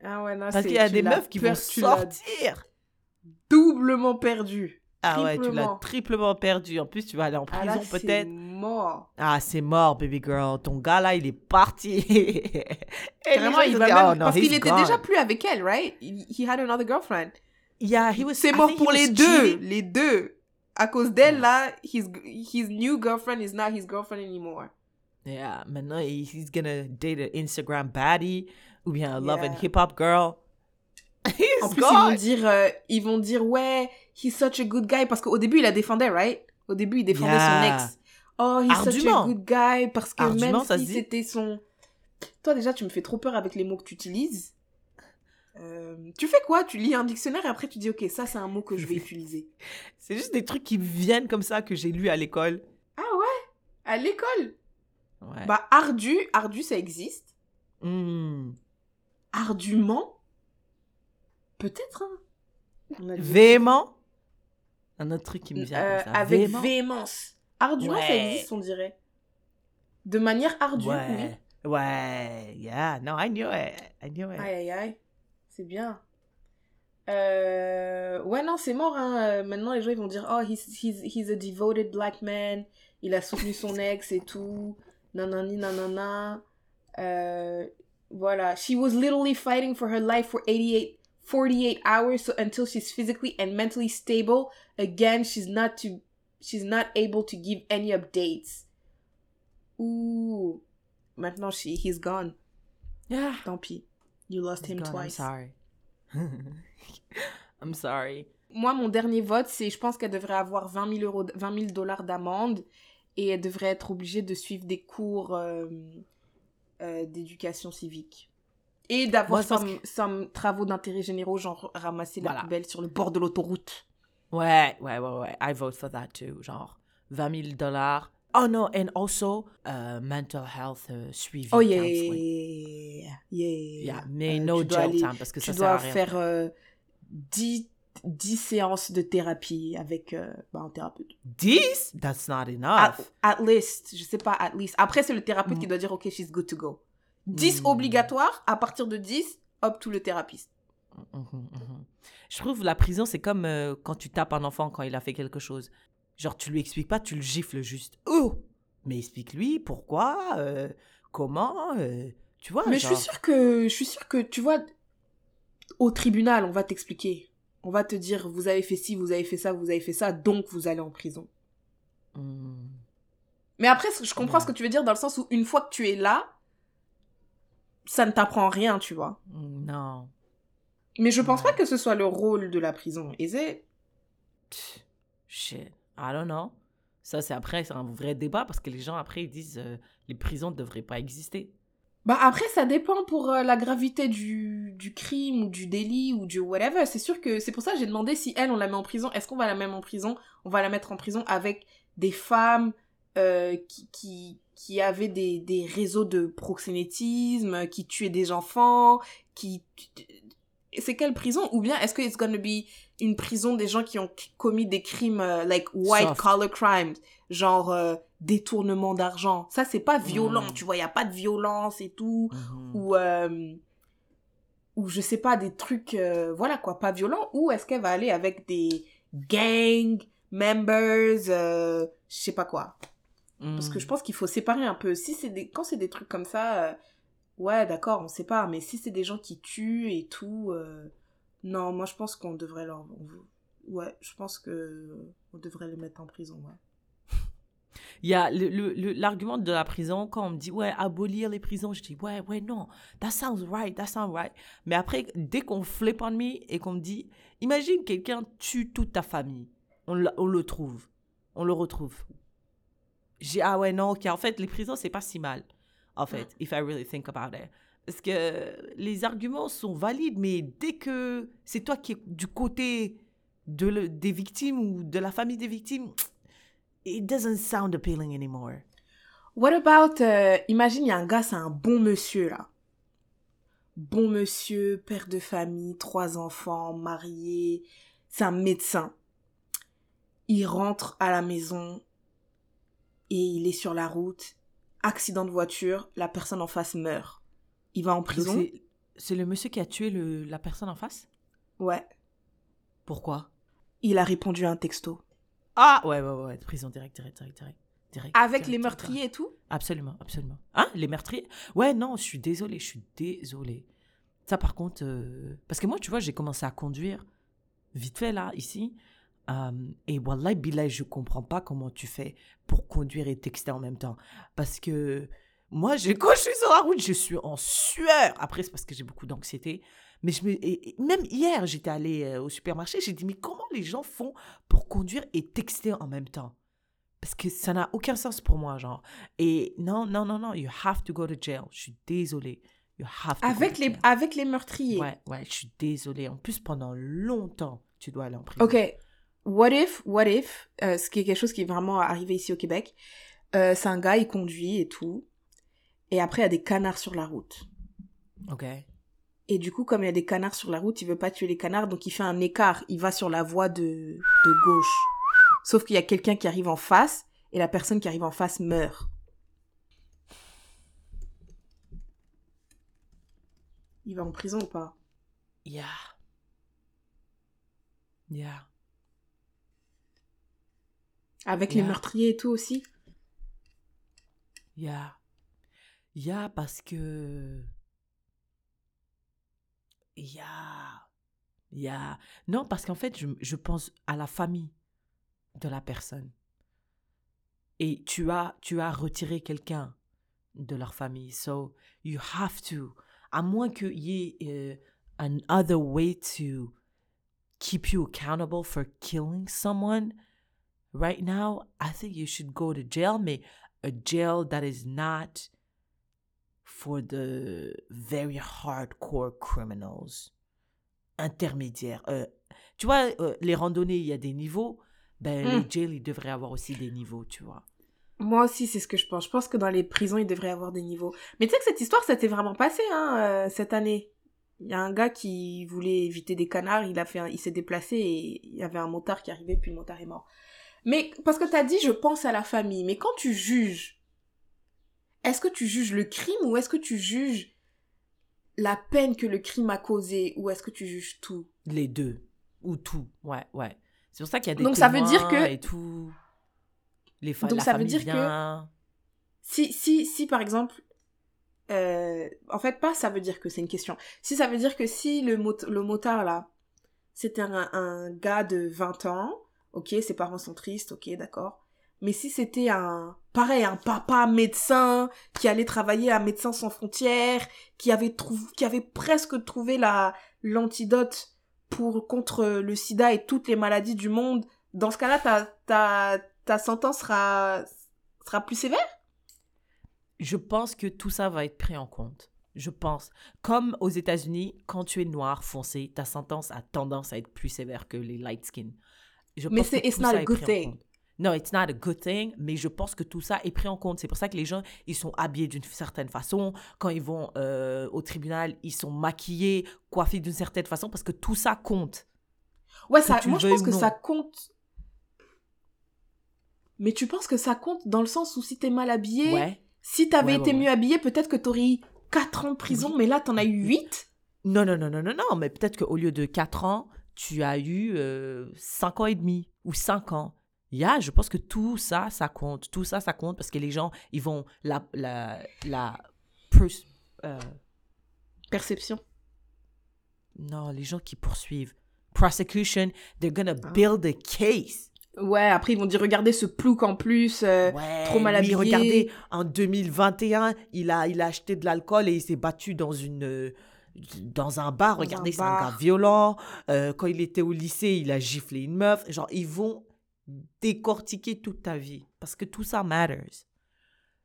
Ah ouais, non, Parce qu'il y a des meufs qui vont sortir. doublement perdu. Ah ouais, tu l'as triplement. perdu. En plus, tu vas aller en Ah prison là, c'est peut-être. mort. Ah, c'est mort, baby girl. Ton gars, là, il est parti. Ils il va dit, même... oh, no, Parce qu'il était déjà plus avec elle, right? He had another girlfriend. Yeah, he was, C'est mort pour les deux. cheating. Les deux. À cause d'elle, là, his, his new girlfriend is not his girlfriend anymore. Yeah, maintenant, he- he's gonna date an Instagram baddie ou bien a love and hip hop girl. He's En plus, ils vont dire, euh, ils vont dire, ouais, he's such a good guy. Parce qu'au début, il la défendait, right? Au début, il défendait Yeah. son ex. Oh, he's such a good guy. Parce que même si c'était son... Toi, déjà, tu me fais trop peur avec les mots que tu utilises. Euh, tu fais quoi? Tu lis un dictionnaire et après tu dis, ok, ça c'est un mot que je vais utiliser. C'est juste des trucs qui viennent comme ça que j'ai lu à l'école. Ah ouais? À l'école? Ouais. Bah, ardu, ardu, ça existe. Hmm. Ardument Peut-être, hein. Véhément? Un autre truc qui me vient Euh, avec Véhément? véhémence. Ardument, ça Ouais. existe, on dirait. De manière ardue, oui. Ouais. Ouais. Yeah. No, I knew it. I knew it. Aïe, aïe, aïe. C'est bien. Euh, Ouais, non, c'est mort. Hein. Euh, Maintenant, les gens ils vont dire Oh, he's, he's, he's a devoted black man. Il a soutenu son ex et tout. Nanani, nanana. Euh, voilà. She was literally fighting for her life for 88, 48 hours so until she's physically and mentally stable. Again, she's not to, she's not able to give any updates. Ouh. Maintenant, she, he's gone. Yeah. Tant pis. You lost He's him gone, I'm twice. sorry. I'm sorry. Moi, mon dernier vote, c'est je pense qu'elle devrait avoir 20 000 euros, 20 000 dollars d'amende et elle devrait être obligée de suivre des cours euh, euh, d'éducation civique. Et d'avoir some, some travaux d'intérêt généraux, genre ramasser la poubelle sur le bord de l'autoroute. Ouais, ouais, ouais, ouais. I vote for that too. Genre 20 000 dollars. Oh no, and also uh, mental health uh, suivi. Oh yeah, counseling. yeah. Yeah, mais Euh, no dois jail aller- time parce que ça sert à dois rien. faire euh, 10, 10 séances de thérapie avec euh, bah, un thérapeute. 10? That's not At, enough. at least, je sais pas, at least. Après, c'est le thérapeute Mm. qui doit dire, ok, she's good to go. 10 Mm. obligatoire, à partir de 10, hop, tout le thérapeute. Mhm, mhm. Je trouve la prison, c'est comme euh, quand tu tapes un enfant quand il a fait quelque chose. Genre, tu lui expliques pas, tu le gifles juste. Oh! Mais explique-lui pourquoi, euh, comment, euh, tu vois. Mais je suis sûre que, je suis sûre que, tu vois, au tribunal, on va t'expliquer. On va te dire, vous avez fait ci, vous avez fait ça, vous avez fait ça, donc vous allez en prison. Mais après, je comprends Ouais. ce que tu veux dire dans le sens où une fois que tu es là, ça ne t'apprend rien, tu vois. Non. Mais je pense Ouais. pas que ce soit le rôle de la prison. Et c'est... Shit. I don't know. Ça, c'est après, c'est un vrai débat parce que les gens, après, ils disent euh, les prisons ne devraient pas exister. Bah après, ça dépend pour euh, la gravité du, du crime ou du délit ou du whatever. C'est sûr que c'est pour ça que j'ai demandé si elle, on la met en prison. Est-ce qu'on va la mettre en prison? On va la mettre en prison avec des femmes euh, qui, qui, qui avaient des, des réseaux de proxénétisme, qui tuaient des enfants, qui... C'est quelle prison? Ou bien est-ce que it's gonna be une prison des gens qui ont commis des crimes euh, like white Soft. collar crimes, genre euh, détournement d'argent. Ça c'est pas violent, Mm. tu vois, il y a pas de violence et tout Mhm. ou euh, ou je sais pas des trucs euh, voilà quoi, pas violents ou est-ce qu'elle va aller avec des gang members je sais pas quoi. Parce que Hmm. je pense qu'il faut séparer un peu. Si c'est des quand c'est des trucs comme ça ouais, d'accord, on sépare, mais si c'est des gens qui tuent et tout euh, non, moi je pense qu'on devrait leur ouais, je pense que on devrait les mettre en prison. Il y a l'argument de la prison, quand on me dit, ouais, abolir les prisons, je dis, ouais, ouais, non, that sounds right, that sounds right. Mais après, dès qu'on flip on me et qu'on me dit, imagine quelqu'un tue toute ta famille, on, on le trouve, on le retrouve. J'ai, ah ouais, non, ok, en fait, les prisons, c'est pas si mal, en fait, if I really think about it. Parce que les arguments sont valides, mais dès que c'est toi qui es du côté de le- des victimes ou de la famille des victimes, it doesn't sound appealing anymore. What about, euh, imagine, il y a un gars, c'est un bon monsieur, là. Bon monsieur, père de famille, trois enfants, marié, c'est un médecin. Il rentre à la maison et il est sur la route. Accident de voiture, la personne en face meurt. Il va en prison c'est- le monsieur qui a tué le, la personne en face? Ouais. Pourquoi? Il a répondu à un texto. Ah Ouais, ouais, ouais, prison direct, direct, direct, direct. direct Avec direct, les direct, meurtriers et tout? Absolument, absolument. Hein Les meurtriers? Ouais, non, je suis désolée, je suis désolée. Ça, par contre, euh, parce que moi, tu vois, j'ai commencé à conduire vite fait, là, ici. Euh, et Wallah, Bilal, je comprends pas comment tu fais pour conduire et texter en même temps. Parce que moi, je, quand je suis sur la route, je suis en sueur. Après, c'est parce que j'ai beaucoup d'anxiété. Mais je me, et- et même hier, j'étais allée au supermarché, j'ai dit, mais comment les gens font pour conduire et texter en même temps? Parce que ça n'a aucun sens pour moi, genre. Et non, non, non, non, you have to go to jail. Je suis désolée. You have to go Avec to les, jail. avec les meurtriers. Ouais, ouais, je suis désolée. En plus, pendant longtemps, tu dois aller en prison. Ok. What if, what if, euh, ce qui est quelque chose qui est vraiment arrivé ici au Québec, euh, c'est un gars, il conduit et tout, et après il y a des canards sur la route. Ok. Et du coup, comme il y a des canards sur la route, il veut pas tuer les canards, donc il fait un écart. Il va sur la voie de, de gauche. Sauf qu'il y a quelqu'un qui arrive en face, et la personne qui arrive en face meurt. Il va en prison ou pas? Yeah. Yeah. Avec les meurtriers et tout aussi Yeah. Yeah, parce que. Yeah. Yeah. Non, parce qu'en fait, je, je pense à la famille de la personne. Et tu as, tu as retiré quelqu'un de leur famille. So, you have to. À moins qu'il y ait euh, an other way to keep you accountable for killing someone. Right now, I think you should go to jail, mais a jail that is not for the very hardcore criminals. Intermédiaires. Euh, tu vois, euh, les randonnées, il y a des niveaux. Ben, Mm. les jails, ils devraient avoir aussi des niveaux, tu vois. Moi aussi, c'est ce que je pense. Je pense que dans les prisons, il devrait y avoir des niveaux. Mais tu sais que cette histoire, ça s'est vraiment passé, hein, euh, cette année. Il y a un gars qui voulait éviter des canards, il a fait, un- il s'est déplacé et il y avait un motard qui arrivait, puis le motard est mort. Mais parce que t'as dit, je pense à la famille. Mais quand tu juges, est-ce que tu juges le crime ou est-ce que tu juges la peine que le crime a causé ou est-ce que tu juges tout? Les deux. Ou tout. Ouais, ouais. C'est pour ça qu'il y a des Donc, ça veut dire que- Et tout. Les fa- Donc, la ça veut dire que-. Si, si, si par exemple, euh, en fait, pas ça veut dire que c'est une question. Si ça veut dire que si le, mot le motard là, c'était un, un gars de 20 ans, ok, ses parents sont tristes, ok, d'accord. Mais si c'était un, pareil, un papa médecin qui allait travailler à Médecins sans frontières, qui avait trouvé, qui avait presque trouvé la, l'antidote pour, contre le sida et toutes les maladies du monde, dans ce cas-là, ta, ta, ta sentence sera, sera plus sévère? Je pense que tout ça va être pris en compte. Je pense. Comme aux États-Unis, quand tu es noir foncé, ta sentence a tendance à être plus sévère que les light skin. Je Mais c'est- it's not a good thing. Non, it's not a good thing, mais je pense que tout ça est pris en compte. C'est pour ça que les gens, ils sont habillés d'une certaine façon. Quand ils vont euh, au tribunal, ils sont maquillés, coiffés d'une certaine façon, parce que tout ça compte. Ouais, ça, moi je pense que non. ça compte. Mais tu penses que ça compte dans le sens où si t'es mal habillé, Ouais. si t'avais Ouais, été ouais. mieux habillé, peut-être que t'aurais eu 4 ans de prison, mais là t'en as eu 8 Non, non, non, non, non, non, mais peut-être qu'au lieu de 4 ans, tu as eu 5 ans et demi ou 5 ans. Yeah, je pense que tout ça, ça compte. Tout ça, ça compte parce que les gens, ils vont la... la, la pers- euh, Perception. non, les gens qui poursuivent. Prosecution, they're gonna Ah. build a case. Ouais, après ils vont dire regardez ce plouc en plus. euh, Ouais, trop mal habillé. regardez, en 2021, il a, il a acheté de l'alcool et il s'est battu dans une... euh, dans un bar, Dans regardez, c'est un gars violent. Euh, quand il était au lycée, il a giflé une meuf. Genre, ils vont décortiquer toute ta vie parce que tout ça matters.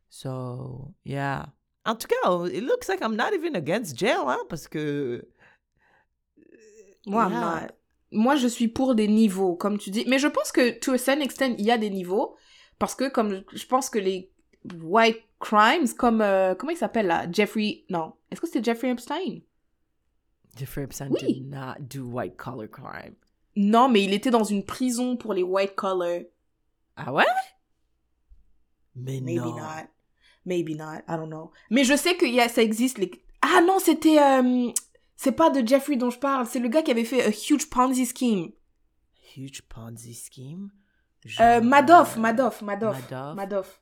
So, yeah. En tout cas, it looks like I'm not even against jail, hein, parce que... Moi, Yeah. I'm not. moi je suis pour des niveaux, comme tu dis. Mais je pense que to a certain extent, il y a des niveaux. Parce que comme je pense que les white crimes, comme euh, comment il s'appelle là? Jeffrey. Non. Est-ce que c'était Jeffrey Epstein? Jeffrey Epstein Oui. did not do white collar crime. Non, mais il était dans une prison pour les white collar. Ah ouais? Mais Maybe non. not. Maybe not. I don't know. Mais je sais que y a, ça existe. Les... Ah non, c'était. euh, c'est pas de Jeffrey dont je parle. C'est le gars qui avait fait a huge Ponzi scheme. Huge Ponzi scheme? Euh, Genre, Madoff, euh, Madoff, Madoff. Madoff? Madoff.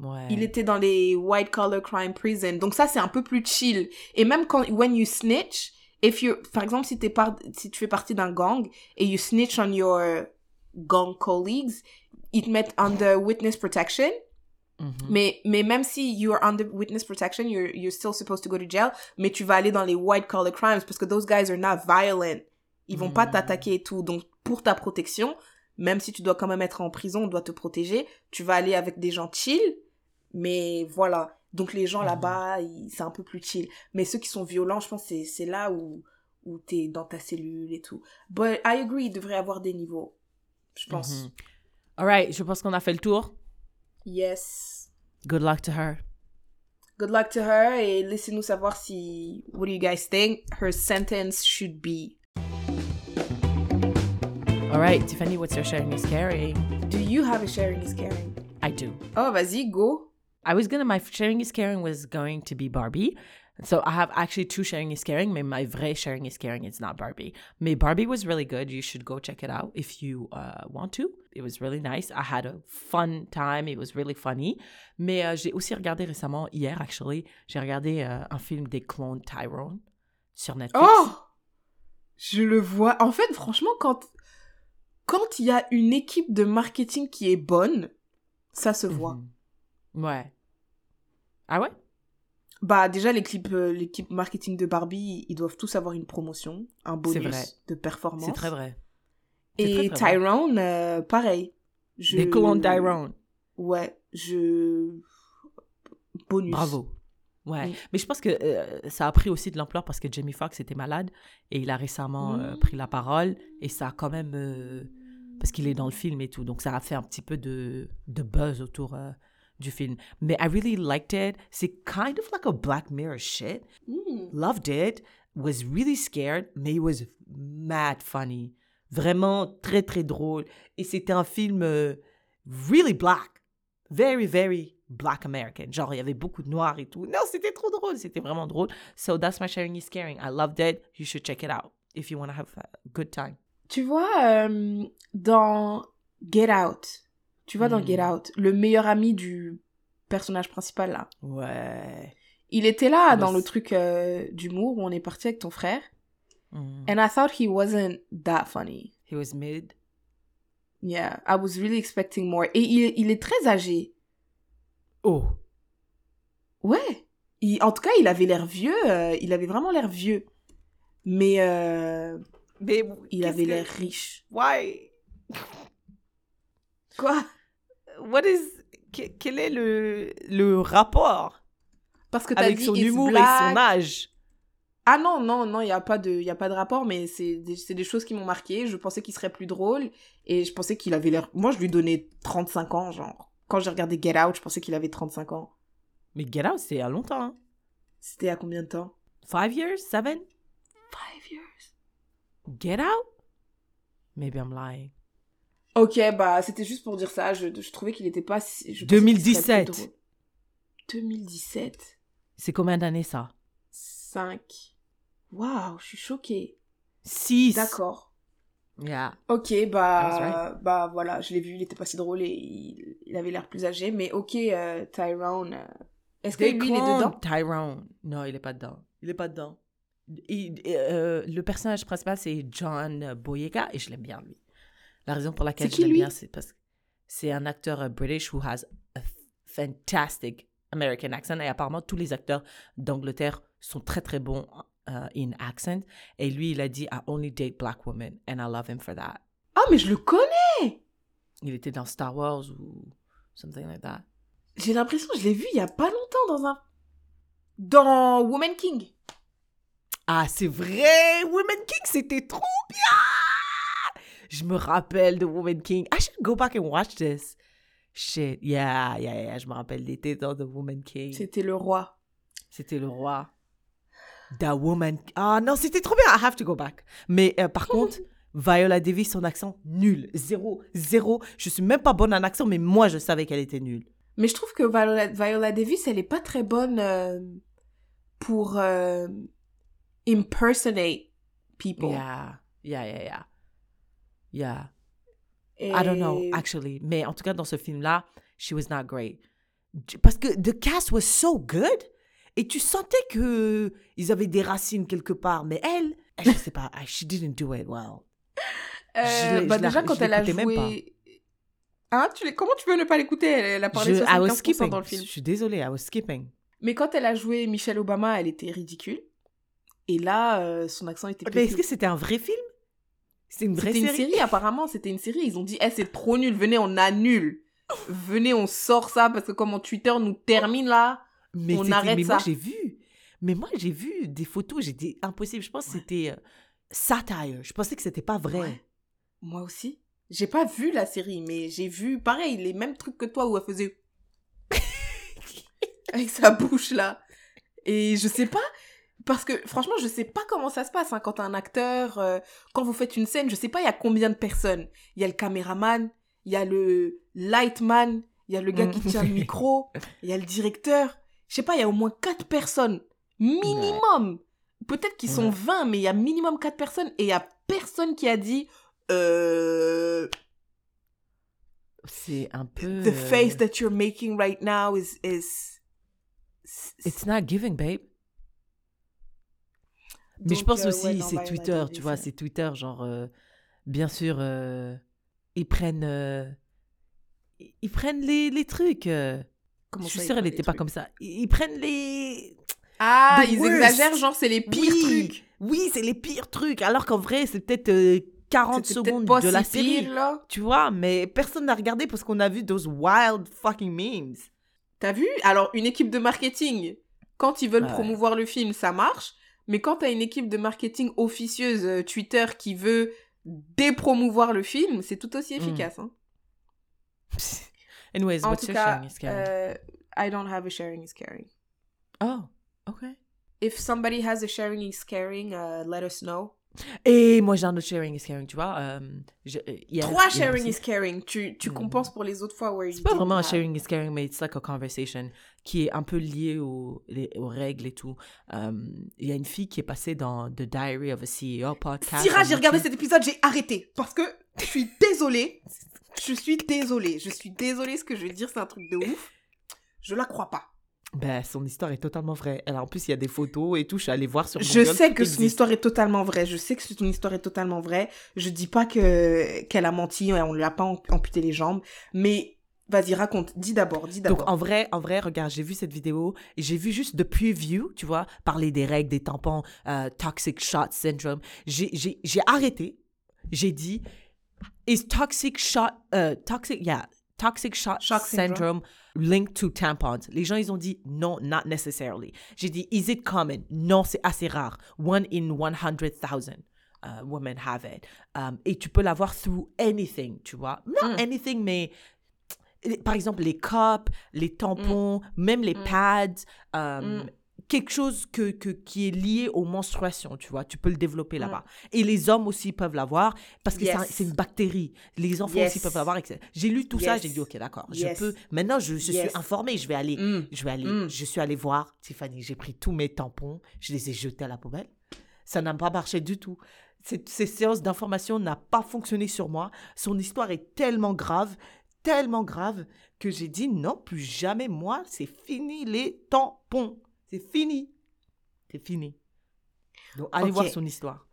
Ouais. Il était dans les white collar crime prison. Donc ça, c'est un peu plus chill. Et même quand, when you snitch, if you, par exemple, si, t'es par, si tu fais partie d'un gang et you snitch on your gang colleagues, ils te mettent under witness protection. Mhm. Mais, mais même si you're under witness protection, you're, you're still supposed to go to jail, mais tu vas aller dans les white collar crimes parce que those guys are not violent. Ils vont pas Mm. t'attaquer et tout. Donc, pour ta protection, même si tu dois quand même être en prison, on doit te protéger, tu vas aller avec des gens chill, mais voilà. Donc les gens Mhm. là-bas, c'est un peu plus chill. Mais ceux qui sont violents, je pense que c'est- là où, où t'es dans ta cellule et tout. But I agree, il devrait y avoir des niveaux. Je pense. Mhm. All right, je pense qu'on a fait le tour. Yes. Good luck to her. Good luck to her et laissez-nous savoir si. What do you guys think her sentence should be? All right, Tiffany, what's your sharing is caring? Do you have a sharing is caring? I do. Oh, vas-y, go. I was gonna my sharing is caring was going to be Barbie. So I have actually two sharing is caring, but my vrai sharing is caring is not Barbie. Mais Barbie was really good. You should go check it out if you uh, want to. It was really nice. I had a fun time. It was really funny. Mais euh, j'ai aussi regardé récemment, hier actually, j'ai regardé euh, un film des clones Tyrone sur Netflix. Oh! Je le vois. En fait, franchement, quand quand il y a une équipe de marketing qui est bonne, ça se voit. Mhm. Ouais. Ah ouais? Bah déjà l'équipe euh, l'équipe marketing de Barbie, ils doivent tous avoir une promotion, un bonus vrai. de performance. C'est très vrai. Et très, très vrai. Tyrone, euh, pareil. Je... Des clones Tyrone. Ouais, je bonus. Bravo. Ouais. Mais je pense que euh, ça a pris aussi de l'ampleur parce que Jamie Foxx était malade et il a récemment euh, Mm. pris la parole et ça a quand même. parce qu'il est dans le film et tout. Donc ça a fait un petit peu de, de buzz autour du film. Mais I really liked it. C'est kind of like a Black Mirror shit. Mm. Loved it. Was really scared, mais it was mad funny. Vraiment très, très drôle. Et c'était un film euh, really black. Very, very black American. Genre, il y avait beaucoup de noirs et tout. Non, c'était trop drôle. C'était vraiment drôle. So that's my sharing is caring. I loved it. You should check it out if you want to have a good time. Tu vois euh, dans Get Out. Tu vois dans Mm. Get Out, le meilleur ami du personnage principal là. Ouais. Il était là Ouais, dans le truc euh, d'humour où on est parti avec ton frère. Mm. And I thought he wasn't that funny. He was mid. Yeah, I was really expecting more. Et il, il est très âgé. Oh. Ouais. Il- en tout cas, il avait l'air vieux. euh, il avait vraiment l'air vieux. Mais euh, Mais il avait que- l'air riche. Why? Quoi? What is... que- Quel est le, le rapport Parce que t'as avec dit son humour et son âge? Ah non, non, non, il n'y a, pas de- y a pas de rapport, mais c'est des, c'est des choses qui m'ont marqué. Je pensais qu'il serait plus drôle et je pensais qu'il avait l'air... Moi, je lui donnais 35 ans, genre. Quand j'ai regardé Get Out, je pensais qu'il avait 35 ans. Mais Get Out, c'est y a longtemps. Hein. C'était à combien de temps? Five years? Seven? Five years. Get Out? Maybe I'm lying. Ok, bah, c'était juste pour dire ça. Je, je trouvais qu'il était pas... si- je pensais qu'il serait 2017. plus drôle. 2017. C'est combien d'années ça? 5. Waouh, je suis choquée. Six. D'accord. Yeah. Ok, bah, bah voilà, je l'ai vu, il était pas si drôle et il, il avait l'air plus âgé. Mais ok, euh, Tyrone, euh, est-ce que lui, il est dedans? Tyrone. Non, il est pas dedans. Il est pas dedans. Il- euh, le personnage principal, c'est John Boyega et je l'aime bien, lui. La raison pour laquelle C'est je l'aime bien, c'est parce que c'est un acteur euh, British who has a fantastic American accent et apparemment tous les acteurs d'Angleterre sont très très bons euh, in accent. Et lui, il a dit I only date black women and I love him for that. Ah, mais je le connais Il était dans Star Wars ou something like that. J'ai l'impression que je l'ai vu il y a pas longtemps dans un... Dans Woman King. Ah, c'est vrai! Woman King, c'était trop bien! Je me rappelle de Woman King. I should go back and watch this. Shit, yeah, yeah, yeah. Je me rappelle des tétons de Woman King. C'était le roi. C'était le roi. The Woman... Ah non, c'était trop bien. I have to go back. Mais euh, par contre, Viola Davis, son accent, nul. Zéro, zéro. Je suis même pas bonne en accent, mais moi, je savais qu'elle était nulle. Mais je trouve que Viola, Viola Davis, elle est pas très bonne euh, pour euh, impersonate people. Yeah, yeah, yeah, yeah. Yeah. Et- I don't know, actually. Mais en tout cas, dans ce film-là, she was not great. Parce que the cast was so good. Et tu sentais que ils avaient des racines quelque part. Mais elle, je sais pas, she didn't do it well. Euh, Je bah je déjà, je quand elle a l'écoutais même joué... Hein, tu l'es- Comment tu peux ne pas l'écouter? Elle, a parlé Je, I was 75% skipping. dans le film. Je suis désolée, I was skipping. Mais quand elle a joué Michelle Obama, elle était ridicule. Et là, euh, son accent était Mais est-ce que c'était un vrai film? C'est une vraie C'était une série, série, apparemment, c'était une série. Ils ont dit, eh, c'est trop nul, venez, on annule. Venez, on sort ça, parce que comme mon Twitter nous termine là, Mais, On arrête mais moi, ça. j'ai vu. Mais moi, j'ai vu des photos, j'ai dit impossible. Je pense que c'était euh, satire. Je pensais que c'était pas vrai. Ouais. Moi aussi. J'ai pas vu la série, mais j'ai vu, pareil, les mêmes trucs que toi où elle faisait. Avec sa bouche là. Et je sais pas. Parce que franchement, je sais pas comment ça se passe hein, quand un acteur, euh, quand vous faites une scène, je sais pas il y a combien de personnes. Il y a le caméraman, il y a le lightman, il y a le gars qui Mm. tient le micro, il y a le directeur. Je sais pas, il y a au moins quatre personnes. Minimum. Peut-être qu'ils sont Ouais. 20, mais il y a minimum quatre personnes et il y a personne qui a dit euh, C'est un peu. the euh, face that you're making right now is is It's not giving, babe. Mais je pense euh, aussi, ouais, c'est Viola Twitter, tu vois, c'est Twitter, genre, euh, bien sûr, euh, ils prennent, ils prennent les, les trucs. Comment je suis ça, sûre, elle n'était pas comme ça. Ils, prennent les. Ah, The ils worst. exagèrent, genre c'est les pires oui, trucs. Oui, c'est les pires trucs, alors qu'en vrai, c'est peut-être euh, 40 C'était peut-être secondes de la série. pire, là. Tu vois, mais personne n'a regardé parce qu'on a vu those wild fucking memes. T'as vu? Alors, une équipe de marketing, quand ils veulent Ouais. promouvoir le film, ça marche. Mais quand t'as une équipe de marketing officieuse euh, Twitter qui veut dépromouvoir le film, c'est tout aussi efficace. hein. Anyways, En what's tout your cas, sharing is caring? euh, I don't have a sharing is caring. Oh, ok. If somebody has a sharing is caring, uh, let us know. Et moi, j'ai un autre sharing is caring, tu vois. euh, je- euh, Trois sharing is caring. Tu, tu Mm. compenses pour les autres fois où C'est pas vraiment un sharing is caring, mais it's like a conversation qui est un peu lié aux, les- aux règles et tout. Euh, Il y a une fille qui est passée dans The Diary of a CEO podcast. Syrah, j'ai regardé cet épisode, j'ai arrêté. Parce que je suis désolée. Je suis désolée. Je suis désolée. Ce que je vais dire, c'est un truc de ouf. Je la crois pas. Ben, son histoire est totalement vraie. Elle, en plus, il y a des photos et tout. Je suis allée voir sur Je Google, sais tout que son histoire est totalement vraie. Je sais que son histoire est totalement vraie. Je dis pas que qu'elle a menti et on lui a pas am- amputé les jambes. Mais vas-y, raconte. Dis d'abord. Dis Donc d'abord. en vrai, en vrai, regarde, j'ai vu cette vidéo et j'ai vu juste de preview, tu vois, parler des règles, des tampons, euh, toxic shot syndrome. J'ai, arrêté. J'ai dit, is toxic shot, euh, toxic, yeah, toxic shot syndrome linked to tampons? Les gens, ils ont dit, non, not necessarily. J'ai dit, is it common? Non, c'est assez rare. One in 100,000. Uh, women have it. Um, et tu peux l'avoir through anything, tu vois. Not Mm. anything, mais par exemple, les cups, les tampons, même les Mm. pads, Mm. Quelque chose que, que- qui est lié aux menstruations, tu vois, tu peux le développer Mm. là-bas. Et les hommes aussi peuvent l'avoir parce que c'est un- Yes. c'est une bactérie. Les enfants Yes. aussi peuvent l'avoir. J'ai lu tout ça, j'ai dit, ok, d'accord, je peux. Maintenant, je, je suis informée, je vais aller. Mm. Je vais aller, Mm. je suis allée voir Tiffany, j'ai pris tous mes tampons, je les ai jetés à la poubelle. Ça n'a pas marché du tout. Cette, ces séances d'information n'a pas fonctionné sur moi. Son histoire est tellement grave, tellement grave, que j'ai dit non, plus jamais moi, c'est fini les tampons. C'est fini. C'est fini. Donc allez voir son histoire.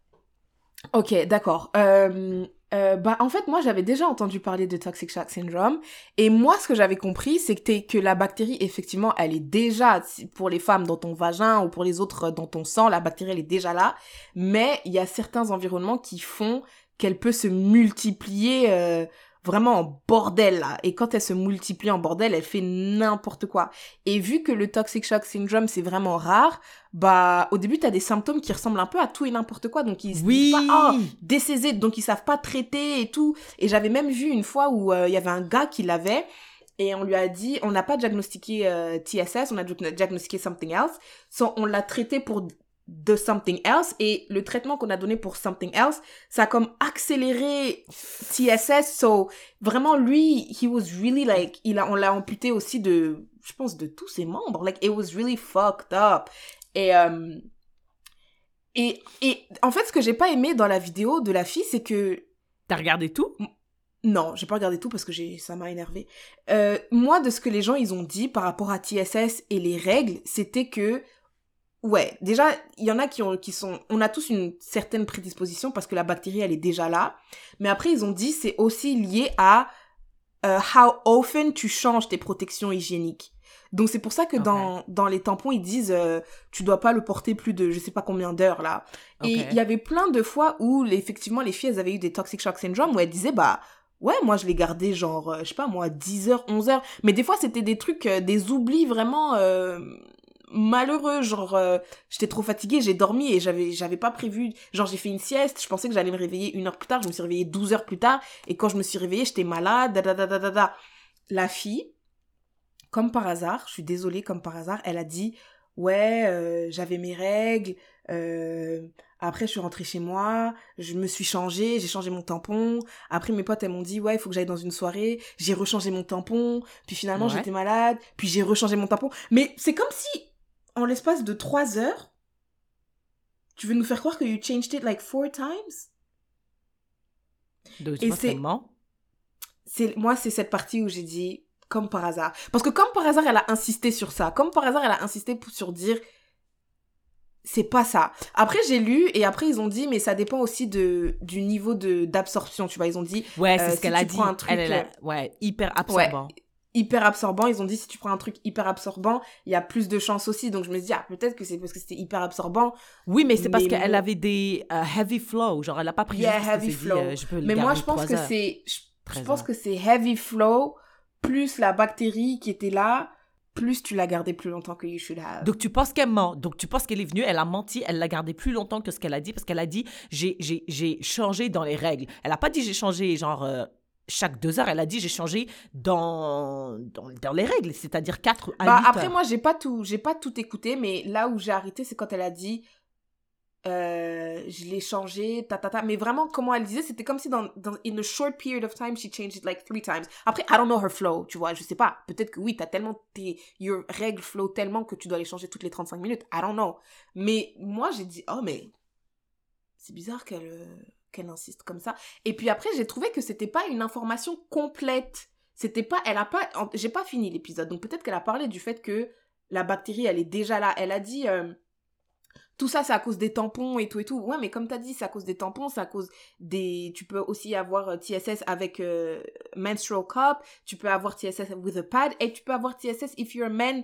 Ok, d'accord. Euh, euh, bah, en fait, moi, j'avais déjà entendu parler de Toxic Shock Syndrome. Et moi, ce que j'avais compris, c'est que, la bactérie, effectivement, elle est déjà, pour les femmes, dans ton vagin ou pour les autres, euh, dans ton sang, la bactérie, elle est déjà là. Mais il y a certains environnements qui font qu'elle peut se multiplier euh, vraiment en bordel, là. Et quand elle se multiplie en bordel, elle fait n'importe quoi. Et vu que le Toxic Shock Syndrome, c'est vraiment rare, bah, au début, t'as des symptômes qui ressemblent un peu à tout et n'importe quoi. Donc, ils se Oui. disent pas, oh, DCZ, donc ils savent pas traiter et tout. Et j'avais même vu une fois où euh, il y avait un gars qui l'avait et on lui a dit, on n'a pas diagnostiqué euh, TSS, on a dia- diagnostiqué something else. So, on l'a traité pour de something else et le traitement qu'on a donné pour something else, ça a comme accéléré TSS. So, vraiment, lui, he was really like, il a, on l'a amputé aussi de, je pense, de tous ses membres. Like, it was really fucked up. Et, euh, et, et en fait, ce que j'ai pas aimé dans la vidéo de la fille, c'est que T'as regardé tout? Non, j'ai pas regardé tout parce que j'ai ça m'a énervé. Euh, moi, de ce que les gens ils ont dit par rapport à TSS et les règles, c'était que ouais, déjà il y en a qui ont qui sont, on a tous une certaine prédisposition parce que la bactérie elle est déjà là. Mais après ils ont dit c'est aussi lié à euh, how often tu changes tes protections hygiéniques. Donc c'est pour ça que dans dans les tampons ils disent euh, tu dois pas le porter plus de je sais pas combien d'heures là. Et il y avait plein de fois où effectivement les filles elles avaient eu des toxic shock syndrome où elles disaient bah Ouais, moi je les gardais genre, euh, je sais pas moi, 10 heures, 11 heures. Mais des fois c'était des trucs, euh, des oublis vraiment euh, malheureux. Genre, euh, j'étais trop fatiguée, j'ai dormi et j'avais, j'avais pas prévu. Genre, j'ai fait une sieste, je pensais que j'allais me réveiller une heure plus tard, je me suis réveillée 12 heures plus tard. Et quand je me suis réveillée, j'étais malade, da, da, da, da. La fille, comme par hasard, je suis désolée, comme par hasard, elle a dit Ouais, euh, j'avais mes règles. euh, après, je suis rentrée chez moi. Je me suis changée. J'ai changé mon tampon. Après, mes potes, elles m'ont dit Ouais, il faut que j'aille dans une soirée. J'ai rechangé mon tampon. Puis finalement, Ouais. j'étais malade. Puis j'ai rechangé mon tampon. Mais c'est comme si, en l'espace de trois heures, tu veux nous faire croire que you changed it like four times? Donc, Et c'est- moi c'est cette partie où j'ai dit comme par hasard. Parce que comme par hasard elle a insisté sur ça. Comme par hasard elle a insisté pour sur dire c'est pas ça. Après j'ai lu et après ils ont dit mais ça dépend aussi de du niveau de d'absorption tu vois. Ils ont dit Ouais, c'est Euh, ce si qu'elle a dit. truc, elle, elle a- euh, ouais, hyper absorbant. Hyper absorbant ils ont dit si tu prends un truc hyper absorbant il y a plus de chances aussi donc je me dis ah peut-être que c'est parce que c'était hyper absorbant Oui, mais c'est parce qu'elle avait des euh, heavy flow. Genre, elle a pas pris Yeah, heavy dit, flow. euh, je peux le mais moi je pense que c'est je, je 13 pense que c'est heavy flow plus la bactérie qui était là plus tu l'as gardé plus longtemps que you should have Donc tu penses qu'elle ment. Donc tu penses qu'elle est venue, elle a menti, elle l'a gardé plus longtemps que ce qu'elle a dit parce qu'elle a dit j'ai changé dans les règles. Elle a pas dit j'ai changé genre euh, chaque deux heures. Elle a dit j'ai changé dans, dans dans les règles, c'est-à-dire quatre à Bah, huit après heures. moi j'ai pas tout j'ai pas tout écouté mais là où j'ai arrêté c'est quand elle a dit euh, je l'ai changé ta ta ta mais vraiment comment elle disait c'était comme si dans, dans in a short period of time she changed it like three times après I don't know her flow tu vois je sais pas peut-être que oui t'as tellement tes your règles flow tellement que tu dois les changer toutes les 35 minutes I don't know mais moi j'ai dit oh mais c'est bizarre qu'elle euh, qu'elle insiste comme ça. Et puis après j'ai trouvé que c'était pas une information complète. C'était pas elle a pas j'ai pas fini l'épisode. Donc peut-être qu'elle a parlé du fait que la bactérie elle est déjà là. Elle a dit euh, tout ça c'est à cause des tampons et tout et tout. Ouais mais comme t'as dit c'est à cause des tampons c'est à cause des tu peux aussi avoir euh, TSS avec euh, menstrual cup. Tu peux avoir TSS with a pad. Et tu peux avoir TSS if you're a man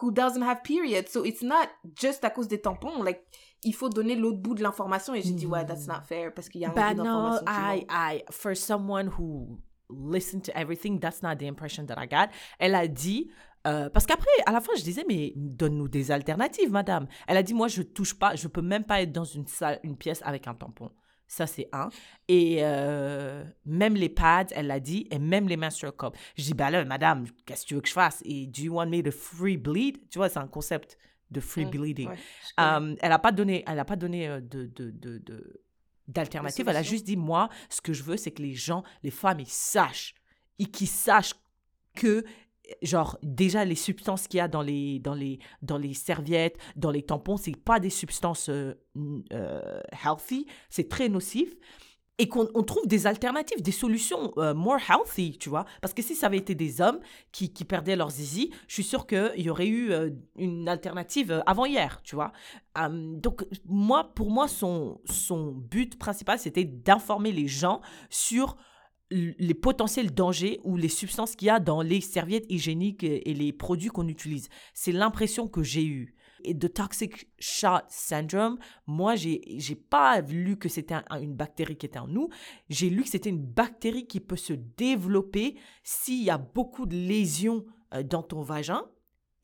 who doesn't have period. So it's not just à cause des tampons. Like il faut donner l'autre bout de l'information et j'ai dit ouais that's not fair parce qu'il y a un Bah bout no, I. I, for someone who listened to everything, that's not the impression that I got. Elle a dit, euh, parce qu'après, à la fin, je disais, mais donne-nous des alternatives, madame. Elle a dit, moi, je touche pas, je peux même pas être dans une salle, une pièce avec un tampon. Ça, c'est un. Et euh, même les pads, elle l'a dit, et même les menstrual cups. Je dis, bah là, madame, qu'est-ce que tu veux que je fasse? Et do you want me to free bleed? Tu vois, c'est un concept de free Mm, bleeding. ouais. Euh, elle n'a pas donné, elle a pas donné de, de, de, de- d'alternative. Elle a juste dit, moi, ce que je veux, c'est que les gens, les femmes, ils sachent. Et qu'ils sachent que, genre, déjà, les substances qu'il y a dans les, dans les, dans les serviettes, dans les tampons, c'est pas des substances euh, euh, healthy. C'est très nocif. Et qu'on on trouve des alternatives, des solutions euh, more healthy, tu vois. Parce que si ça avait été des hommes qui, qui perdaient leur zizi, je suis sûre qu'il y aurait eu euh, une alternative euh, avant hier, tu vois. Hum, donc, moi, pour moi, son, son but principal, c'était d'informer les gens sur les potentiels dangers ou les substances qu'il y a dans les serviettes hygiéniques et les produits qu'on utilise. C'est l'impression que j'ai eue. Et de toxic shot syndrome, moi, j'ai j'ai pas lu que c'était un- une bactérie qui était en nous. J'ai lu que c'était une bactérie qui peut se développer s'il y a beaucoup de lésions euh, dans ton vagin.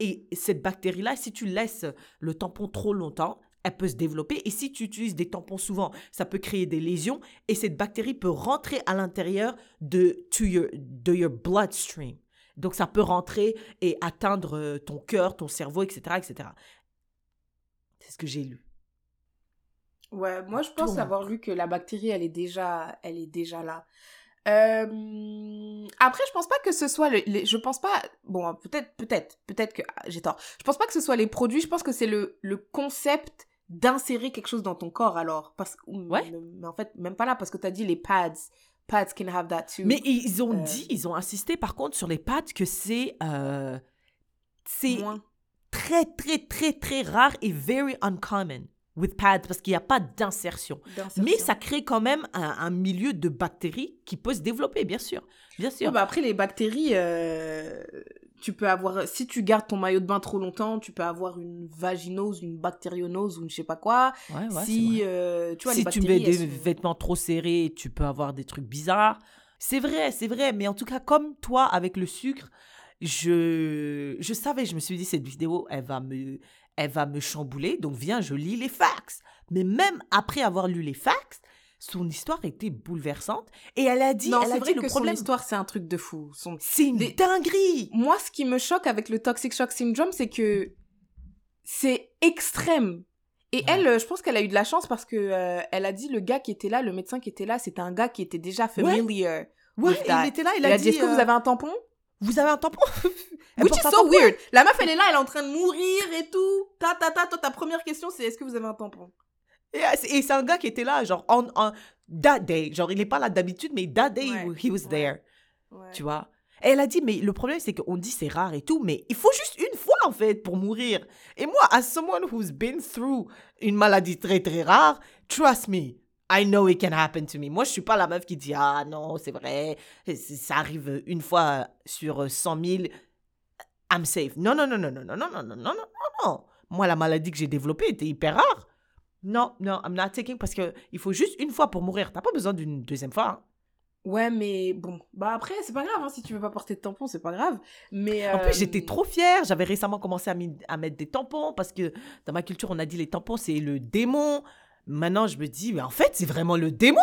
Et cette bactérie-là, si tu laisses le tampon trop longtemps, elle peut se développer. Et si tu utilises des tampons souvent, ça peut créer des lésions. Et cette bactérie peut rentrer à l'intérieur de, to your, de your bloodstream. Donc, ça peut rentrer et atteindre euh, ton cœur, ton cerveau, etc., etc. C'est ce que j'ai lu. Ouais, moi je pense avoir lu que la bactérie, elle est déjà, elle est déjà là. Euh, Après, je pense pas que ce soit le, les- je pense pas, bon, peut-être, peut-être, peut-être que ah, j'ai tort. Je pense pas que ce soit les produits, je pense que c'est le, le concept d'insérer quelque chose dans ton corps alors. Parce Ouais. mais, en fait, même pas là, parce que t'as dit les pads. Pads can have that too. Mais ils ont Euh. dit, ils ont insisté par contre sur les pattes que c'est euh, c'est Moins. Très, très, très, très rare et very uncommon with pads parce qu'il n'y a pas d'insertion. Mais ça crée quand même un, un milieu de bactéries qui peut se développer, bien sûr. Bien sûr. Ouais, bah après, les bactéries, euh, tu peux avoir, si tu gardes ton maillot de bain trop longtemps, tu peux avoir une vaginose, une bactérionose ou une je sais pas quoi. Ouais, ouais, c'est si, euh, tu vois, si les tu mets des sont- vêtements trop serrés, tu peux avoir des trucs bizarres. C'est vrai, c'est vrai. Mais en tout cas, comme toi avec le sucre, je, je savais, je me suis dit, cette vidéo, elle va me, elle va me chambouler. Donc, viens, je lis les facts. Mais même après avoir lu les facts, son histoire était bouleversante. Et elle a dit, non, elle a c'est dit vrai le que problème. son histoire, c'est un truc de fou. Son... C'est une Des- dinguerie. Moi, ce qui me choque avec le Toxic Shock Syndrome, c'est que c'est extrême. Et Ouais. elle, je pense qu'elle a eu de la chance parce que euh, elle a dit le gars qui était là, le médecin qui était là, c'était un gars qui était déjà familiar. Ouais, that. il était là, il Il a, dit, est-ce que vous euh, avez un tampon? Vous avez un tampon? Elle Which is so tampon. weird. La meuf, elle est là, elle est en train de mourir et tout. Ta, ta, ta, toi, ta première question, c'est est-ce que vous avez un tampon? Et, euh, c'est- et c'est un gars qui était là, genre, on, on- that day. Genre, il n'est pas là d'habitude, mais that day, Ouais, he was ouais. there. Ouais. Tu vois? Et elle a dit, mais le problème, c'est qu'on dit c'est rare et tout, mais il faut juste une fois, en fait, pour mourir. Et moi, as someone who's been through une maladie très, très rare, trust me, I know it can happen to me. Moi, je suis pas la meuf qui dit, ah non, c'est vrai, ça arrive une fois sur euh, 100 000, I'm safe. Non, non, non, non, non, non, non, non, non, non, non, non. Moi, la maladie que j'ai développée était hyper rare. Non, non, I'm not taking, parce que il faut juste une fois pour mourir. T'as pas besoin d'une deuxième fois. hein. Ouais, mais bon. Bah après, c'est pas grave, hein, si tu veux pas porter de tampon, c'est pas grave. Mais. En euh, plus, j'étais trop fière. J'avais récemment commencé à, à mettre des tampons parce que dans ma culture, on a dit les tampons, c'est le démon. Maintenant, je me dis, mais en fait, c'est vraiment le démon.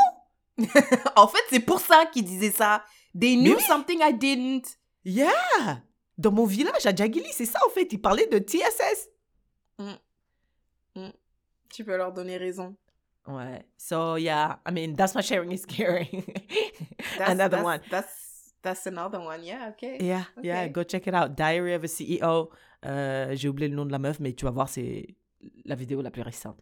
en fait, c'est pour ça qu'ils disaient ça. They knew oui. something I didn't. Yeah! Dans mon village, à Djagili, c'est ça, en fait. Ils parlaient de TSS. Tu peux leur donner raison. Ouais. So, yeah. I mean, that's my sharing is caring. That's, Another that's- one. That's, that's another one, yeah, okay. Yeah, yeah, go check it out. Diary of a CEO. Euh, J'ai oublié le nom de la meuf, mais tu vas voir, c'est la vidéo la plus récente.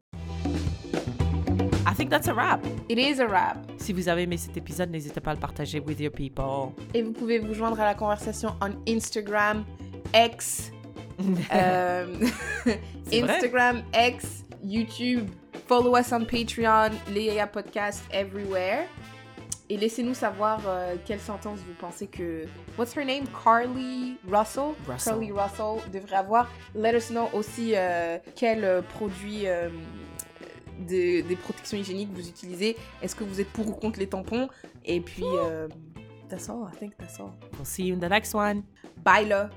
I think that's a wrap. It is a wrap. Si vous avez aimé cet épisode, n'hésitez pas à le partager with your people. Et vous pouvez vous joindre à la conversation on Instagram, X, euh, vrai. Instagram, X, YouTube. Follow us on Patreon, Léa Podcast everywhere. Et laissez-nous savoir euh, quelle sentence vous pensez que. What's her name? Carly Russell? Russell. Carly Russell devrait avoir. Let us know aussi euh, quel euh, produit de- des protections hygiéniques vous utilisez. Est-ce que vous êtes pour ou contre les tampons? Et puis, euh, that's all. I think that's all. We'll see you in the next one. Bye là!